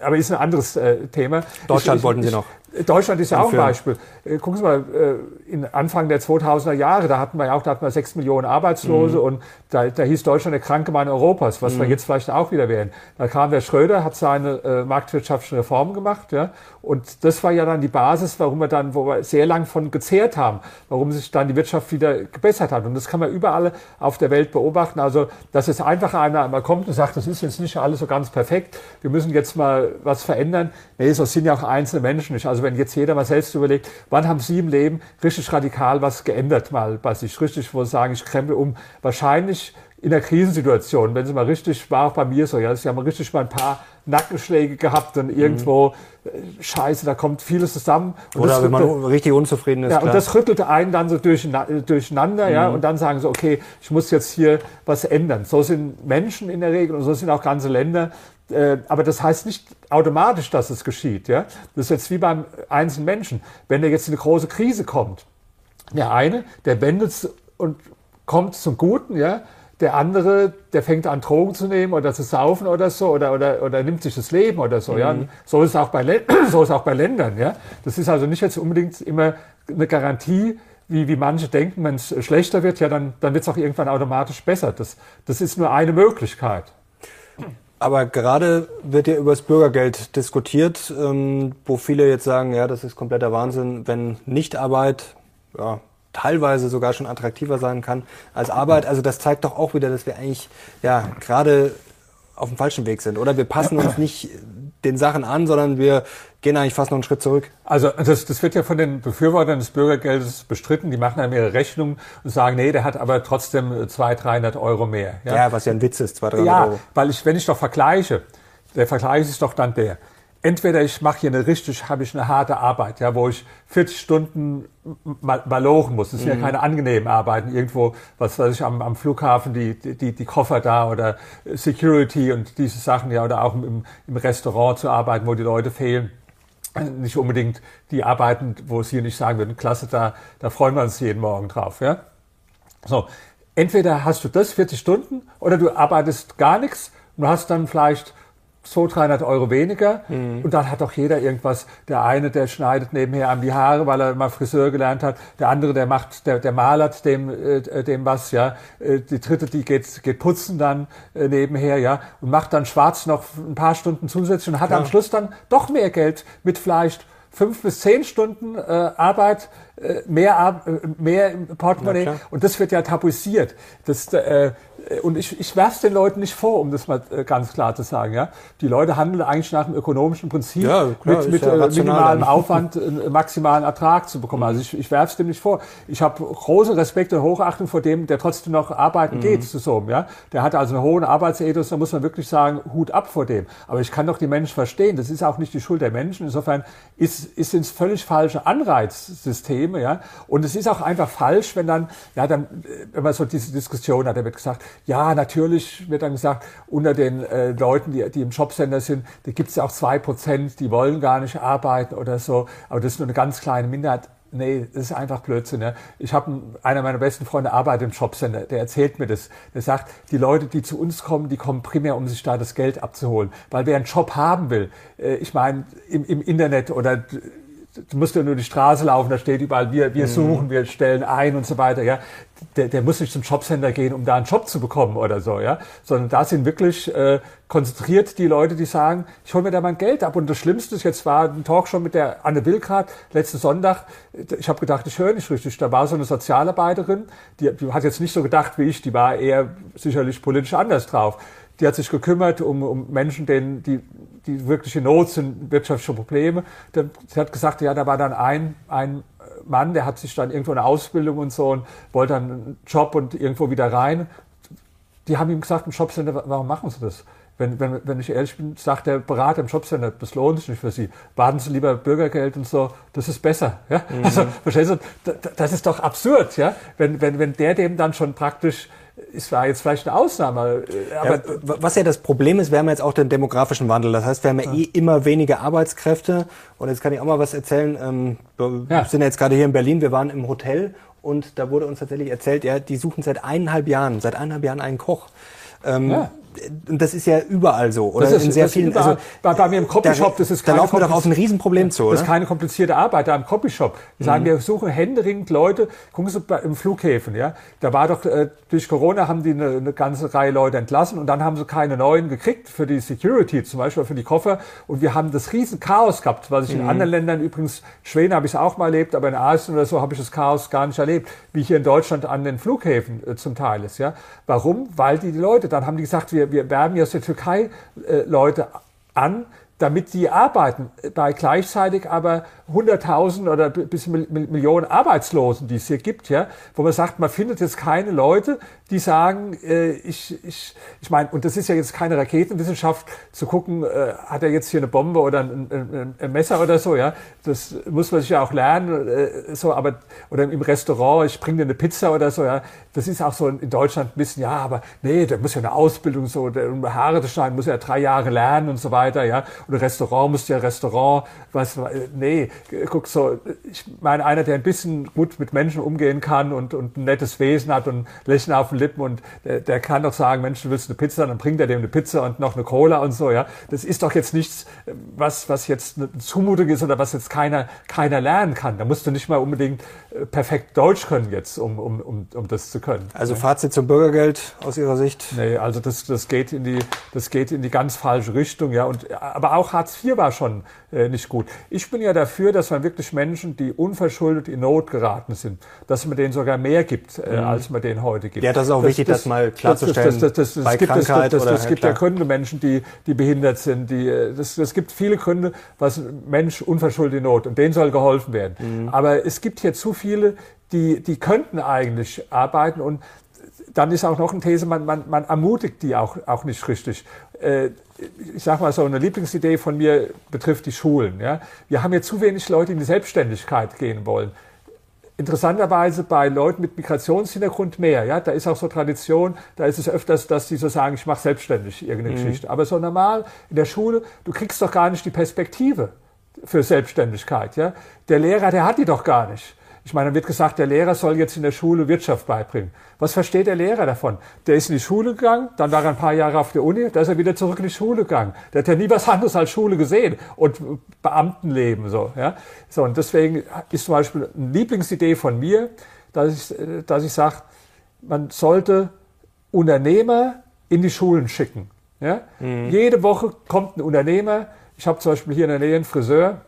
aber ist ein anderes äh, Thema. Deutschland ich, ich, wollten Sie noch. Deutschland ist ja auch ein Beispiel. Äh, gucken Sie mal, äh, in Anfang der 2000er Jahre, da hatten wir ja auch, da hatten wir sechs Millionen Arbeitslose mhm. und da, da hieß Deutschland der kranke Mann Europas, was mhm. wir jetzt vielleicht auch wieder werden. Da kam der Schröder, hat seine äh, marktwirtschaftlichen Reformen gemacht, ja, und das war ja dann die Basis, warum wir dann, wo wir sehr lang von gezehrt haben, warum sich dann die Wirtschaft wieder gebessert hat. Und das kann man überall auf der Welt beobachten. Also, dass jetzt einfach einer einmal kommt und sagt, das ist jetzt nicht alles so ganz perfekt, wir müssen jetzt mal was verändern. Nee, so sind ja auch einzelne Menschen nicht. Also wenn jetzt jeder mal selbst überlegt, wann haben Sie im Leben richtig radikal was geändert mal bei sich, richtig, wo sagen, ich krempel um. Wahrscheinlich in der Krisensituation, wenn Sie mal richtig, war auch bei mir so, ja, Sie haben richtig mal ein paar Nackenschläge gehabt und irgendwo, mhm. scheiße, da kommt vieles zusammen. Und Oder wenn man richtig unzufrieden ist. Ja, klar. und das rüttelte einen dann so durcheinander, mhm. ja, und dann sagen sie, okay, ich muss jetzt hier was ändern. So sind Menschen in der Regel und so sind auch ganze Länder. Äh, aber das heißt nicht automatisch, dass es geschieht. Ja? Das ist jetzt wie beim einzelnen Menschen. Wenn der jetzt in eine große Krise kommt, der eine, der wendet und kommt zum Guten, ja, der andere, der fängt an, Drogen zu nehmen oder zu saufen oder so oder, oder, oder nimmt sich das Leben oder so. Mhm. Ja. So, ist es auch bei, so ist es auch bei Ländern. Ja. Das ist also nicht jetzt unbedingt immer eine Garantie, wie, wie manche denken, wenn es schlechter wird, ja, dann, dann wird es auch irgendwann automatisch besser. Das, das ist nur eine Möglichkeit. Aber gerade wird ja über das Bürgergeld diskutiert, ähm, wo viele jetzt sagen, ja, das ist kompletter Wahnsinn, wenn Nichtarbeit ja, teilweise sogar schon attraktiver sein kann als Arbeit. Also das zeigt doch auch wieder, dass wir eigentlich ja gerade auf dem falschen Weg sind. Oder wir passen uns nicht den Sachen an, sondern wir gehen eigentlich fast noch einen Schritt zurück. Also das, das wird ja von den Befürwortern des Bürgergeldes bestritten. Die machen einem ihre Rechnung und sagen, nee, der hat aber trotzdem 200, 300 Euro mehr. Ja, ja was ja ein Witz ist, 200, 300 ja, Euro. weil ich, wenn ich doch vergleiche, der Vergleich ist doch dann der entweder ich mache hier eine richtig, habe ich eine harte Arbeit, ja, wo ich 40 Stunden mal, malochen muss. Das sind mhm. ja keine angenehmen Arbeiten. Irgendwo, was weiß ich, am, am Flughafen die, die, die Koffer da oder Security und diese Sachen, ja, oder auch im, im Restaurant zu arbeiten, wo die Leute fehlen. Nicht unbedingt die Arbeiten, wo sie nicht sagen würden, klasse, da, da freuen wir uns jeden Morgen drauf, ja. So. Entweder hast du das 40 Stunden oder du arbeitest gar nichts und hast dann vielleicht so 300 Euro weniger. Mhm. Und dann hat doch jeder irgendwas. Der eine, der schneidet nebenher an die Haare, weil er mal Friseur gelernt hat. Der andere, der macht, der, der malert dem, äh, dem was, ja. Äh, die dritte, die geht, geht putzen dann äh, nebenher, ja. Und macht dann schwarz noch ein paar Stunden zusätzlich und hat ja. am Schluss dann doch mehr Geld mit vielleicht fünf bis zehn Stunden äh, Arbeit, äh, mehr, äh, mehr im Portemonnaie. Und das wird ja tabuisiert. Das, äh, äh, und ich, ich werfe den Leuten nicht vor, um das mal äh, ganz klar zu sagen. Ja? Die Leute handeln eigentlich nach dem ökonomischen Prinzip, ja, klar, mit, mit ja äh, minimalem Aufwand einen maximalen Ertrag zu bekommen. Also ich, ich werfe es dem nicht vor. Ich habe große Respekt und Hochachtung vor dem, der trotzdem noch arbeiten mhm. geht zu so ja. Der hat also einen hohen Arbeitsethos, da muss man wirklich sagen, Hut ab vor dem. Aber ich kann doch die Menschen verstehen. Das ist auch nicht die Schuld der Menschen. Insofern ist, ist es völlig falsche Anreizsysteme, ja. Und es ist auch einfach falsch, wenn dann, ja, dann, wenn man so diese Diskussion hat, da wird gesagt, ja, natürlich wird dann gesagt, unter den äh, Leuten, die, die im Jobcenter sind, da gibt es ja auch zwei Prozent, die wollen gar nicht arbeiten oder so. Aber das ist nur eine ganz kleine Minderheit Nee, das ist einfach Blödsinn. Ja. Ich habe einer meiner besten Freunde arbeitet im Shopcenter, der erzählt mir das. Der sagt, die Leute, die zu uns kommen, die kommen primär, um sich da das Geld abzuholen. Weil wer einen Job haben will, äh, ich meine, im, im Internet oder du musst ja nur die Straße laufen, da steht überall, wir, wir mhm. suchen, wir stellen ein und so weiter, ja. Der, der muss nicht zum Jobcenter gehen, um da einen Job zu bekommen oder so, ja. Sondern da sind wirklich äh, konzentriert die Leute, die sagen, ich hole mir da mein Geld ab. Und das Schlimmste ist, jetzt war ein Talk schon mit der Anne Wilkart letzten Sonntag. Ich habe gedacht, ich höre nicht richtig. Da war so eine Sozialarbeiterin, die, die hat jetzt nicht so gedacht wie ich, die war eher sicherlich politisch anders drauf die hat sich gekümmert um, um Menschen, denen, die, die wirklich in Not sind, wirtschaftliche Probleme. Sie hat gesagt, ja, da war dann ein, ein Mann, der hat sich dann irgendwo eine Ausbildung und so und wollte dann einen Job und irgendwo wieder rein. Die haben ihm gesagt im Jobcenter, warum machen Sie das? Wenn, wenn, wenn ich ehrlich bin, sagt der Berater im Jobcenter, das lohnt sich nicht für Sie. Warten Sie lieber Bürgergeld und so, das ist besser. Ja? Mhm. Also, verstehst du, das ist doch absurd, ja? Wenn, wenn, wenn der dem dann schon praktisch es war jetzt vielleicht eine Ausnahme. Äh, aber ja, was ja das Problem ist, wir haben jetzt auch den demografischen Wandel. Das heißt, wir haben ja, eh immer weniger Arbeitskräfte. Und jetzt kann ich auch mal was erzählen. Ähm, wir ja. sind jetzt gerade hier in Berlin. Wir waren im Hotel und da wurde uns tatsächlich erzählt, ja, die suchen seit eineinhalb Jahren, seit eineinhalb Jahren einen Koch. Ähm, ja das ist ja überall so, oder? Das ist, in sehr vielen, also, bei, bei, mir im Copyshop, das ist da laufen wir doch auf ein Riesenproblem zu, oder? Das ist keine komplizierte Arbeit da im Copyshop. Die sagen, mhm. wir suchen händeringend Leute, gucken Sie im Flughäfen, ja. Da war doch, äh, durch Corona haben die eine, eine ganze Reihe Leute entlassen und dann haben sie keine neuen gekriegt für die Security, zum Beispiel für die Koffer. Und wir haben das riesen Chaos gehabt, was ich mhm. in anderen Ländern übrigens, Schweden habe ich es auch mal erlebt, aber in Asien oder so habe ich das Chaos gar nicht erlebt, wie hier in Deutschland an den Flughäfen äh, zum Teil ist, ja. Warum? Weil die, die Leute, dann haben die gesagt, wir, wir werben ja aus der Türkei äh, Leute an, damit die arbeiten, bei gleichzeitig aber 100.000 oder bis Millionen Arbeitslosen, die es hier gibt, ja, wo man sagt, man findet jetzt keine Leute, die sagen, äh, ich, ich, ich meine, und das ist ja jetzt keine Raketenwissenschaft, zu gucken, äh, hat er jetzt hier eine Bombe oder ein, ein, ein, Messer oder so, ja, das muss man sich ja auch lernen, äh, so, aber, oder im Restaurant, ich bringe dir eine Pizza oder so, ja, das ist auch so in Deutschland ein bisschen, ja, aber nee, der muss ja eine Ausbildung so, der, um Haare zu schneiden, muss ja drei Jahre lernen und so weiter, ja, und Restaurant muss ja Restaurant, was, nee, guck so, ich meine, einer, der ein bisschen gut mit Menschen umgehen kann und, und ein nettes Wesen hat und Lächeln auf den Lippen und der, der kann doch sagen, Mensch, du willst eine Pizza, dann bringt er dem eine Pizza und noch eine Cola und so, ja. Das ist doch jetzt nichts, was, was jetzt eine Zumutung ist oder was jetzt keiner, keiner lernen kann. Da musst du nicht mal unbedingt äh, perfekt Deutsch können jetzt, um, um, um, um das zu können. Also Fazit zum Bürgergeld aus Ihrer Sicht? Nee, also das, das geht in die, das geht in die ganz falsche Richtung, ja. Und, aber auch Hartz IV war schon äh, nicht gut. Ich bin ja dafür, dass man wirklich Menschen, die unverschuldet in Not geraten sind, dass man denen sogar mehr gibt, äh, mhm. als man denen heute gibt. Ja, das ist auch das, wichtig, das, das mal klarzustellen. Das, das, bei gibt, Krankheit das, das, gibt ja Gründe, Menschen, die, die behindert sind. Die, äh, das, das gibt viele Gründe, was Mensch unverschuldet in Not und denen soll geholfen werden. Mhm. Aber es gibt hier zu viele, die, die könnten eigentlich arbeiten und dann ist auch noch eine These, man, man, man ermutigt die auch, auch nicht richtig. Äh, ich sage mal so, eine Lieblingsidee von mir betrifft die Schulen. Ja? Wir haben hier zu wenig Leute, die in die Selbstständigkeit gehen wollen. Interessanterweise bei Leuten mit Migrationshintergrund mehr. Ja, da ist auch so Tradition. Da ist es öfters, dass die so sagen, ich mache selbstständig irgendeine mhm. Geschichte. Aber so normal in der Schule, du kriegst doch gar nicht die Perspektive für Selbstständigkeit. Ja, der Lehrer, der hat die doch gar nicht. Ich meine, dann wird gesagt, der Lehrer soll jetzt in der Schule Wirtschaft beibringen. Was versteht der Lehrer davon? Der ist in die Schule gegangen, dann war er ein paar Jahre auf der Uni, da ist er wieder zurück in die Schule gegangen. Der hat ja nie was anderes als Schule gesehen und Beamtenleben so. Ja, so und deswegen ist zum Beispiel eine Lieblingsidee von mir, dass ich, dass ich sage, man sollte Unternehmer in die Schulen schicken. Ja? Mhm. Jede Woche kommt ein Unternehmer. Ich habe zum Beispiel hier in der Nähe einen Friseur,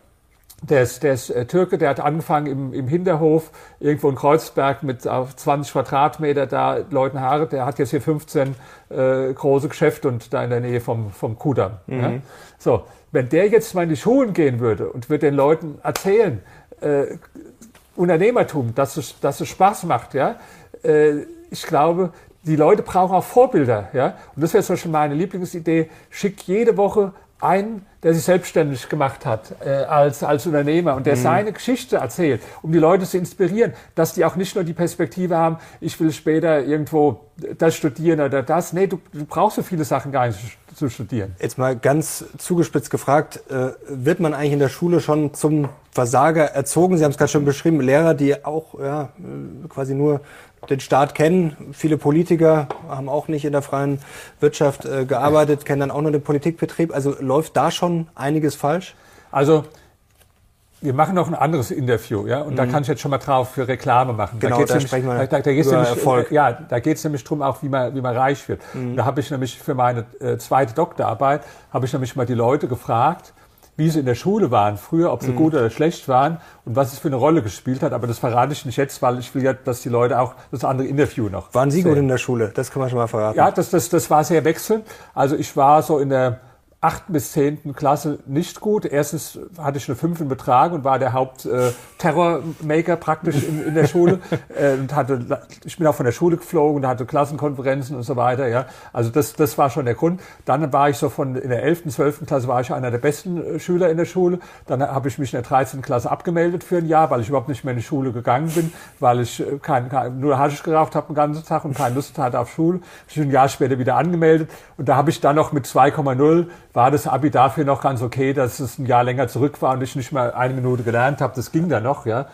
der ist, der ist äh, Türke, der hat angefangen im, im Hinterhof, irgendwo in Kreuzberg mit auf 20 Quadratmeter da Leuten Haare. Der hat jetzt hier 15 äh, große Geschäfte und da in der Nähe vom, vom Kudamm. Mhm. Ja? So, wenn der jetzt mal in die Schulen gehen würde und würde den Leuten erzählen, äh, Unternehmertum, dass es, dass es Spaß macht, ja, äh, ich glaube, die Leute brauchen auch Vorbilder, ja. Und das wäre zum Beispiel meine Lieblingsidee. Schick jede Woche einen, der sich selbstständig gemacht hat äh, als, als Unternehmer und der mhm. seine Geschichte erzählt, um die Leute zu inspirieren, dass die auch nicht nur die Perspektive haben, ich will später irgendwo das studieren oder das. Nee, du, du brauchst so viele Sachen gar nicht zu studieren. Jetzt mal ganz zugespitzt gefragt, äh, wird man eigentlich in der Schule schon zum Versager erzogen? Sie haben es gerade schon beschrieben, Lehrer, die auch ja, äh, quasi nur den Staat kennen. Viele Politiker haben auch nicht in der freien Wirtschaft äh, gearbeitet, kennen dann auch nur den Politikbetrieb. Also läuft da schon einiges falsch? Also wir machen noch ein anderes Interview, ja, und mhm. da kann ich jetzt schon mal drauf für Reklame machen. Genau, da, da nämlich, sprechen wir da, da, geht's nämlich, Erfolg. Ja, da geht's nämlich drum auch, wie man, wie man reich wird. Mhm. Da habe ich nämlich für meine äh, zweite Doktorarbeit, habe ich nämlich mal die Leute gefragt, wie sie in der Schule waren früher, ob sie mhm. gut oder schlecht waren und was es für eine Rolle gespielt hat. Aber das verrate ich nicht jetzt, weil ich will ja, dass die Leute auch das andere Interview noch Waren Sie sehen. gut in der Schule? Das kann man schon mal verraten. Ja, das, das, das war sehr wechselnd. Also ich war so in der achten bis zehnten Klasse nicht gut. Erstens hatte ich eine fünf in Betrag und war der Haupt-Terrormaker äh, praktisch in, in der Schule äh, und hatte, ich bin auch von der Schule geflogen und hatte Klassenkonferenzen und so weiter. Ja, also das, das war schon der Grund. Dann war ich so von in der elften, zwölften Klasse war ich einer der besten äh, Schüler in der Schule. Dann habe ich mich in der 13. Klasse abgemeldet für ein Jahr, weil ich überhaupt nicht mehr in die Schule gegangen bin, weil ich äh, kein, kein, nur Haschisch geraucht habe den ganzen Tag und keine Lust hatte auf Schule. Ich bin ein Jahr später wieder angemeldet und da habe ich dann noch mit 2,0 war das Abi dafür noch ganz okay, dass es ein Jahr länger zurück war und ich nicht mal eine Minute gelernt habe. Das ging dann noch, ja.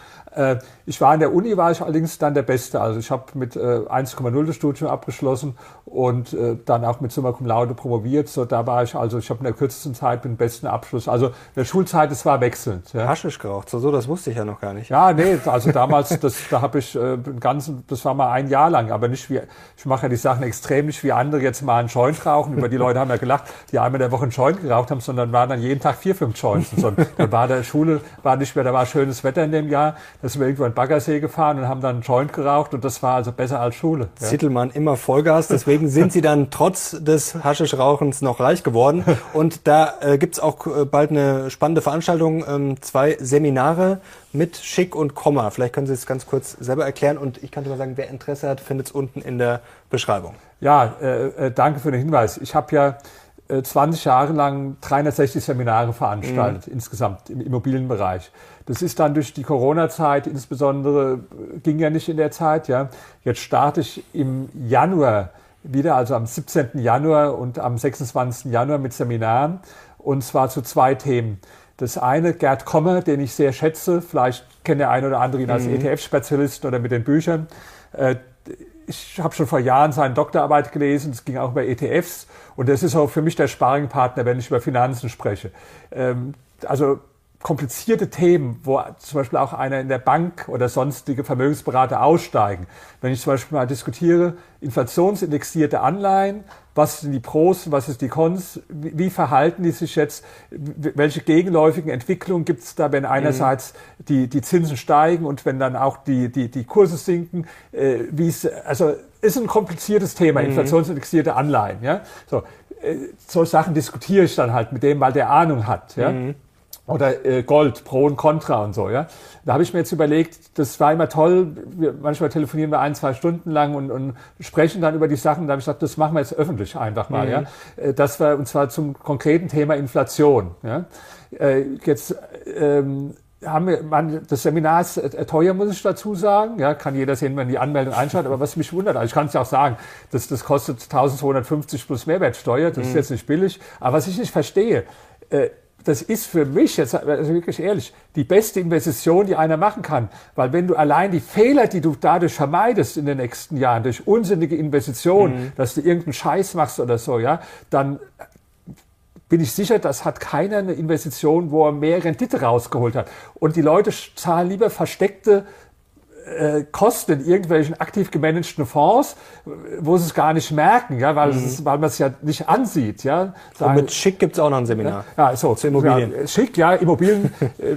Ich war in der Uni, war ich allerdings dann der Beste. Also ich habe mit 1,0 äh, das Studium abgeschlossen und äh, dann auch mit Summa Cum Laude promoviert. So, da war ich also, ich habe in der kürzesten Zeit den besten Abschluss. Also in der Schulzeit, es war wechselnd. Ja. Haschisch geraucht, so, so, das wusste ich ja noch gar nicht. Ja, nee, also damals, das, da habe ich äh, den ganzen, das war mal ein Jahr lang, aber nicht wie, ich mache ja die Sachen extrem nicht wie andere jetzt mal einen Joint rauchen. Über die Leute haben ja gelacht, die einmal in der Woche einen Joint geraucht haben, sondern waren dann jeden Tag vier, fünf Joints. Und so. Dann war der Schule, war nicht mehr, da war schönes Wetter in dem Jahr, da sind wir irgendwo in Baggersee gefahren und haben dann einen Joint geraucht und das war also besser als Schule. Ja. Zittelmann immer Vollgas, deswegen sind sie dann trotz des Haschischrauchens noch reich geworden. Und da äh, gibt's auch äh, bald eine spannende Veranstaltung, ähm, zwei Seminare mit Schick und Komma. Vielleicht können Sie es ganz kurz selber erklären und ich kann dir mal sagen, wer Interesse hat, findet es unten in der Beschreibung. Ja, äh, äh danke für den Hinweis. Ich habe ja 20 äh, Jahre lang 360 Seminare veranstaltet, mhm. insgesamt im Immobilienbereich. Das ist dann durch die Corona-Zeit, insbesondere ging ja nicht in der Zeit, ja. Jetzt starte ich im Januar wieder, also am 17. Januar und am 26. Januar mit Seminaren und zwar zu zwei Themen. Das eine, Gerd Kommer, den ich sehr schätze, vielleicht kennt der eine oder andere ihn als mhm. ETF-Spezialist oder mit den Büchern. Ich habe schon vor Jahren seine Doktorarbeit gelesen, es ging auch über ETFs und das ist auch für mich der Sparringpartner, wenn ich über Finanzen spreche. Ähm, also komplizierte Themen, wo zum Beispiel auch einer in der Bank oder sonstige Vermögensberater aussteigen. Wenn ich zum Beispiel mal diskutiere, inflationsindexierte Anleihen, was sind die Pros, was ist die Cons, wie, verhalten die sich jetzt, welche gegenläufigen Entwicklungen gibt es da, wenn einerseits die, die Zinsen steigen und wenn dann auch die, die, die Kurse sinken, äh, wie es, also ist ein kompliziertes Thema, mhm. inflationsindexierte Anleihen, ja. So, äh, so Sachen diskutiere ich dann halt mit dem, weil der Ahnung hat, ja. Mhm oder äh, Gold, Pro und Contra und so, ja. Da habe ich mir jetzt überlegt, das war immer toll, wir, manchmal telefonieren wir ein, zwei Stunden lang und, und sprechen dann über die Sachen, da habe ich gesagt, das machen wir jetzt öffentlich einfach mal, mhm. ja. Äh, das war, und zwar zum konkreten Thema Inflation, ja. Äh, jetzt, ähm, haben wir, man, das Seminar ist äh, teuer, muss ich dazu sagen. Ja, kann jeder sehen, wenn die Anmeldung einschaut. Aber was mich wundert, also ich kann es ja auch sagen, das, das kostet 1250 plus Mehrwertsteuer. Das mhm. ist jetzt nicht billig. Aber was ich nicht verstehe, äh, das ist für mich jetzt also wirklich ehrlich die beste Investition, die einer machen kann. Weil wenn du allein die Fehler, die du dadurch vermeidest in den nächsten Jahren, durch unsinnige Investitionen, mhm. dass du irgendeinen Scheiß machst oder so, ja, dann bin ich sicher, das hat keiner eine Investition, wo er mehr Rendite rausgeholt hat. Und die Leute zahlen lieber versteckte äh, Kosten in irgendwelchen aktiv gemanagten Fonds, wo sie es gar nicht merken, ja, weil, mhm. es, weil man es ja nicht ansieht. Ja. Sagen, Und mit Schick gibt's auch noch ein Seminar. Ja, so, zu Immobilien. Ja, Schick, ja, Immobilien, äh,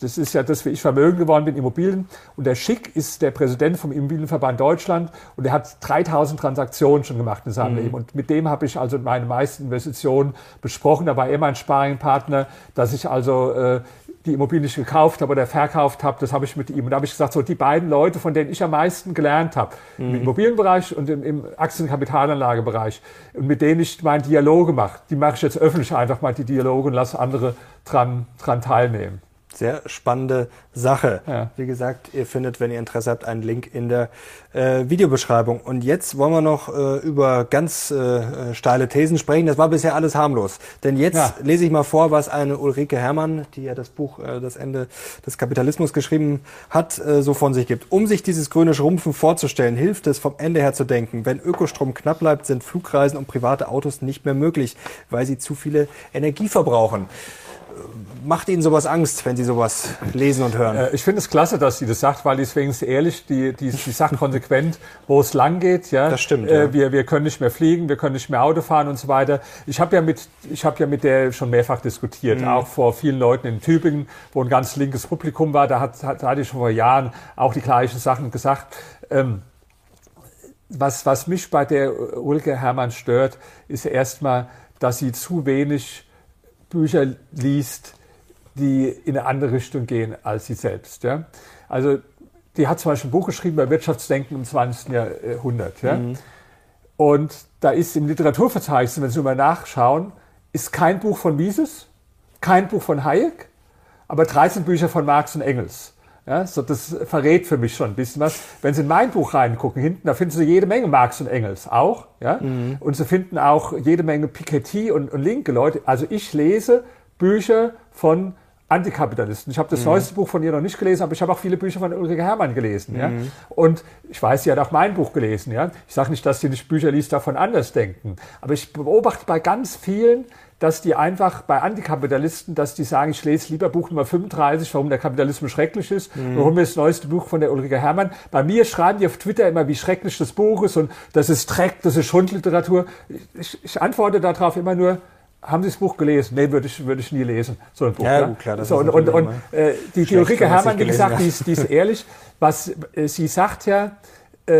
das ist ja das, wie ich vermögen geworden bin, Immobilien. Und der Schick ist der Präsident vom Immobilienverband Deutschland und er hat 3000 Transaktionen schon gemacht in seinem mhm. Leben. Und mit dem habe ich also meine meisten Investitionen besprochen. Da war er mein Sparringpartner, dass ich also äh, die Immobilie nicht gekauft habe oder verkauft habe, das habe ich mit ihm. Und da habe ich gesagt, so die beiden Leute, von denen ich am meisten gelernt habe, mhm. im Immobilienbereich und im, im Aktienkapitalanlagebereich, und mit denen ich meine Dialoge mache, die mache ich jetzt öffentlich einfach mal die Dialoge und lasse andere dran, dran teilnehmen. Sehr spannende Sache. Ja. Wie gesagt, ihr findet, wenn ihr Interesse habt, einen Link in der äh, Videobeschreibung. Und jetzt wollen wir noch äh, über ganz äh, steile Thesen sprechen. Das war bisher alles harmlos. Denn jetzt ja. lese ich mal vor, was eine Ulrike Herrmann, die ja das Buch äh, Das Ende des Kapitalismus geschrieben hat, äh, so von sich gibt. Um sich dieses grüne Schrumpfen vorzustellen, hilft es, vom Ende her zu denken. Wenn Ökostrom knapp bleibt, sind Flugreisen und private Autos nicht mehr möglich, weil sie zu viele Energie verbrauchen macht Ihnen sowas Angst, wenn Sie sowas lesen und hören? Äh, ich finde es klasse, dass sie das sagt, weil die ist ehrlich, die, die, die sagt konsequent, wo es lang geht. Ja? Das stimmt. Äh, ja. wir, wir können nicht mehr fliegen, wir können nicht mehr Auto fahren und so weiter. Ich habe ja mit, ich habe ja mit der schon mehrfach diskutiert, mhm. auch vor vielen Leuten in Tübingen, wo ein ganz linkes Publikum war. Da hat, hat, hatte ich schon vor Jahren auch die gleichen Sachen gesagt. Ähm, was, was mich bei der Ulke Hermann stört, ist erstmal, dass sie zu wenig Bücher liest, die in eine andere Richtung gehen als sie selbst. Ja? Also die hat zum Beispiel ein Buch geschrieben über Wirtschaftsdenken im 20. Jahrhundert. Ja? Mhm. Und da ist im Literaturverzeichnis, wenn Sie mal nachschauen, ist kein Buch von Mises, kein Buch von Hayek, aber 13 Bücher von Marx und Engels. Ja, so das verrät für mich schon ein bisschen was. Wenn Sie in mein Buch reingucken, hinten, da finden Sie jede Menge Marx und Engels auch. Ja? Mhm. Und Sie finden auch jede Menge Piketty und, und linke Leute. Also ich lese Bücher von Antikapitalisten. Ich habe das mhm. neueste Buch von ihr noch nicht gelesen, aber ich habe auch viele Bücher von Ulrike Herrmann gelesen. Mhm. Ja? Und ich weiß, sie hat auch mein Buch gelesen. Ja? Ich sage nicht, dass sie nicht Bücher liest, davon anders denken. Aber ich beobachte bei ganz vielen, dass die einfach bei Antikapitalisten, dass die sagen, ich lese lieber Buch Nummer 35, warum der Kapitalismus schrecklich ist, mhm. warum das neueste Buch von der Ulrike Herrmann. Bei mir schreiben die auf Twitter immer, wie schrecklich das Buch ist und das ist Dreck, das ist Schundliteratur. Ich, ich antworte darauf immer nur, haben Sie das Buch gelesen? Nee, würde ich, würde ich nie lesen. So ein Buch. Ja, ja? klar. Das so, und und, und äh, die, die Ulrike Herrmann, wie gesagt, die ist, die ist ehrlich. Was äh, sie sagt ja,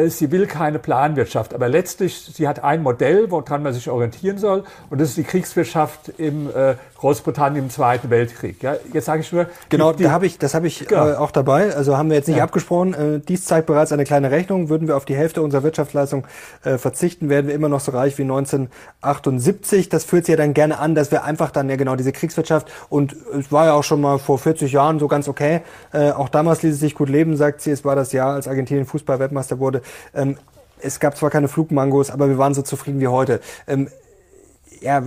sie will keine Planwirtschaft, aber letztlich, sie hat ein Modell, woran man sich orientieren soll, und das ist die Kriegswirtschaft im äh, Großbritannien im Zweiten Weltkrieg. Ja, jetzt sage ich nur. Genau, die, die, hab ich, das habe ich genau. äh, auch dabei. Also haben wir jetzt nicht ja. abgesprochen. Äh, dies zeigt bereits eine kleine Rechnung. Würden wir auf die Hälfte unserer Wirtschaftsleistung äh, verzichten, werden wir immer noch so reich wie 1978. Das führt sich ja dann gerne an, dass wir einfach dann ja genau diese Kriegswirtschaft und es war ja auch schon mal vor 40 Jahren so ganz okay. Äh, auch damals ließ es sich gut leben, sagt sie. Es war das Jahr, als Argentinien Fußball-Weltmeister wurde. Ähm, es gab zwar keine Flugmangos, aber wir waren so zufrieden wie heute. Ähm, ja,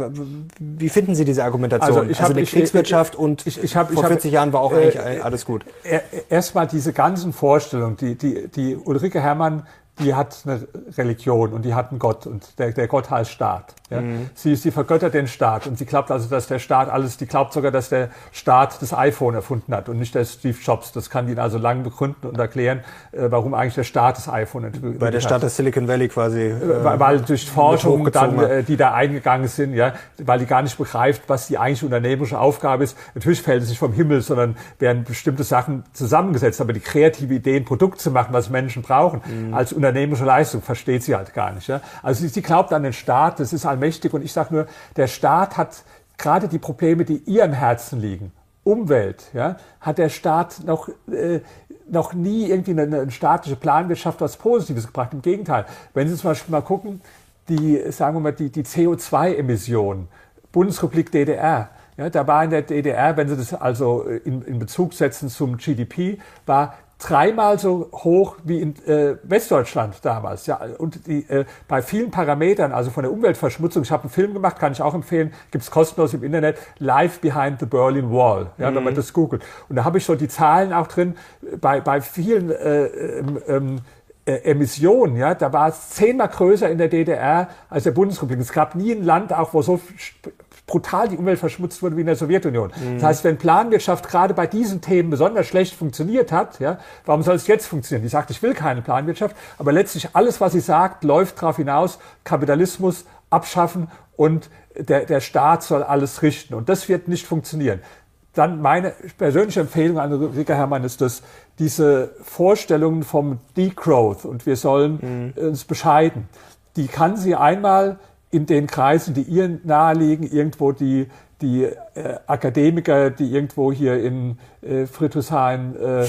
wie finden Sie diese Argumentation? Also, ich also eine Kriegswirtschaft und ich, ich hab, vor 40 hab, Jahren war auch äh, eigentlich alles gut. Erstmal diese ganzen Vorstellungen, die, die, die Ulrike Herrmann die hat eine Religion und die hat einen Gott und der, der Gott heißt Staat. Ja? Mhm. Sie, sie vergöttert den Staat und sie glaubt also, dass der Staat alles, die glaubt sogar, dass der Staat das iPhone erfunden hat und nicht der Steve Jobs. Das kann ihnen also lang begründen und erklären, äh, warum eigentlich der Staat das iPhone entwickelt hat. Bei der Staat des Silicon Valley quasi. Äh, weil, weil durch Forschung dann, äh, die da eingegangen sind, ja, weil die gar nicht begreift, was die eigentlich unternehmerische Aufgabe ist. Natürlich fällt es nicht vom Himmel, sondern werden bestimmte Sachen zusammengesetzt. Aber die kreative Idee, ein Produkt zu machen, was Menschen brauchen, mhm. als unternehmerische Leistung versteht sie halt gar nicht. Ja? Also sie, sie glaubt an den Staat, das ist allmächtig und ich sage nur, der Staat hat gerade die Probleme, die ihr im Herzen liegen, Umwelt, ja, hat der Staat noch, äh, noch nie irgendwie eine, eine staatliche Planwirtschaft was Positives gebracht. Im Gegenteil, wenn Sie zum Beispiel mal gucken, die, sagen wir mal, die, die CO2-Emissionen, Bundesrepublik DDR, ja, da war in der DDR, wenn Sie das also in, in Bezug setzen zum GDP, war dreimal so hoch wie in äh, Westdeutschland damals. Ja, und die, äh, bei vielen Parametern, also von der Umweltverschmutzung, ich habe einen Film gemacht, kann ich auch empfehlen, gibt's kostenlos im Internet, Live Behind the Berlin Wall, ja, mhm. wenn man mhm. das googelt. Und da habe ich so die Zahlen auch drin, bei, bei vielen äh, ähm, ähm, äh, Emissionen, ja, da war es zehnmal größer in der DDR als der Bundesrepublik. Es gab nie ein Land, auch wo so brutal die Umwelt verschmutzt wurde wie in der Sowjetunion. Mhm. Das heißt, wenn Planwirtschaft gerade bei diesen Themen besonders schlecht funktioniert hat, ja, warum soll es jetzt funktionieren? Die sagt, ich will keine Planwirtschaft, aber letztlich alles, was sie sagt, läuft darauf hinaus, Kapitalismus abschaffen und der, der Staat soll alles richten. Und das wird nicht funktionieren. Dann meine persönliche Empfehlung an Rika Herrmann ist dass diese Vorstellungen vom Degrowth und wir sollen mhm. uns bescheiden, die kann sie einmal in den Kreisen, die ihr naheliegen, irgendwo die, die äh, Akademiker, die irgendwo hier in äh, Friedrichshain äh, äh,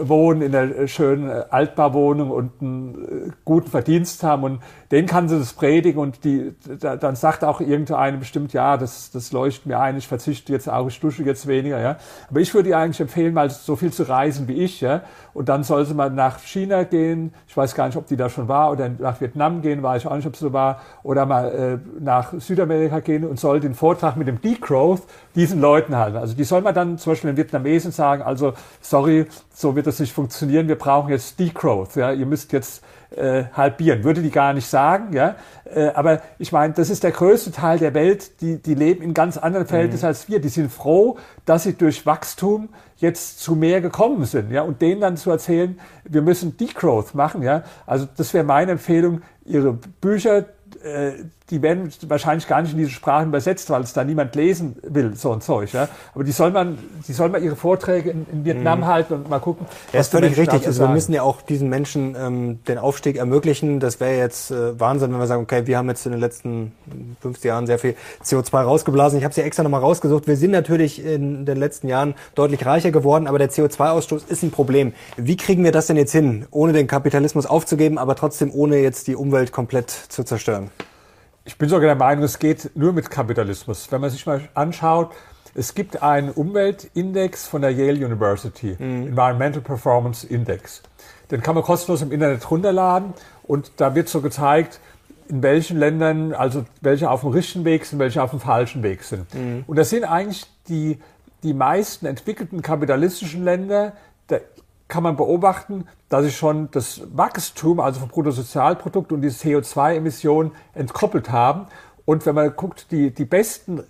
wohnen, in einer schönen Altbauwohnung und einen äh, guten Verdienst haben und denen kann sie das predigen und die, da, dann sagt auch irgendeine bestimmt, ja, das, das leuchtet mir ein, ich verzichte jetzt auch, ich dusche jetzt weniger, ja. Aber ich würde ihr eigentlich empfehlen, mal so viel zu reisen wie ich, ja. Und dann soll sie mal nach China gehen, ich weiß gar nicht, ob die da schon war, oder nach Vietnam gehen, weiß ich auch nicht, ob sie so war, oder mal äh, nach Südamerika gehen und soll den Vortrag mit dem Degrowth diesen Leuten halten. Also die soll man dann zum Beispiel in Vietnamesen sagen, also sorry, so wird das nicht funktionieren, wir brauchen jetzt Degrowth, ja, ihr müsst jetzt äh, halbieren. Würde die gar nicht sagen, ja. Äh, aber ich meine, das ist der größte Teil der Welt, die, die leben in ganz anderen Verhältnissen mhm. als wir. Die sind froh, dass sie durch Wachstum jetzt zu mehr gekommen sind, ja. Und denen dann zu erzählen, wir müssen Degrowth machen, ja. Also das wäre meine Empfehlung, ihre Bücher äh, die werden wahrscheinlich gar nicht in diese Sprachen übersetzt, weil es da niemand lesen will, so ein Zeug. Ja? Aber die soll man, die soll man ihre Vorträge in, in Vietnam mhm. halten und mal gucken. Ja, ist völlig richtig. Also wir müssen ja auch diesen Menschen ähm, den Aufstieg ermöglichen. Das wäre jetzt äh, Wahnsinn, wenn wir sagen, okay, wir haben jetzt in den letzten 50 Jahren sehr viel CO2 rausgeblasen. Ich habe sie extra nochmal rausgesucht. Wir sind natürlich in den letzten Jahren deutlich reicher geworden, aber der CO2-Ausstoß ist ein Problem. Wie kriegen wir das denn jetzt hin, ohne den Kapitalismus aufzugeben, aber trotzdem ohne jetzt die Umwelt komplett zu zerstören? Ich bin sogar der Meinung, es geht nur mit Kapitalismus. Wenn man sich mal anschaut, es gibt einen Umweltindex von der Yale University, mhm. Environmental Performance Index. Den kann man kostenlos im Internet runterladen und da wird so gezeigt, in welchen Ländern, also welche auf dem richtigen Weg sind, welche auf dem falschen Weg sind. Mhm. Und das sind eigentlich die, die meisten entwickelten kapitalistischen Länder, der kann man beobachten, dass sich schon das Wachstum, also vom Bruttosozialprodukt und die CO2-Emissionen entkoppelt haben. Und wenn man guckt, die, die besten,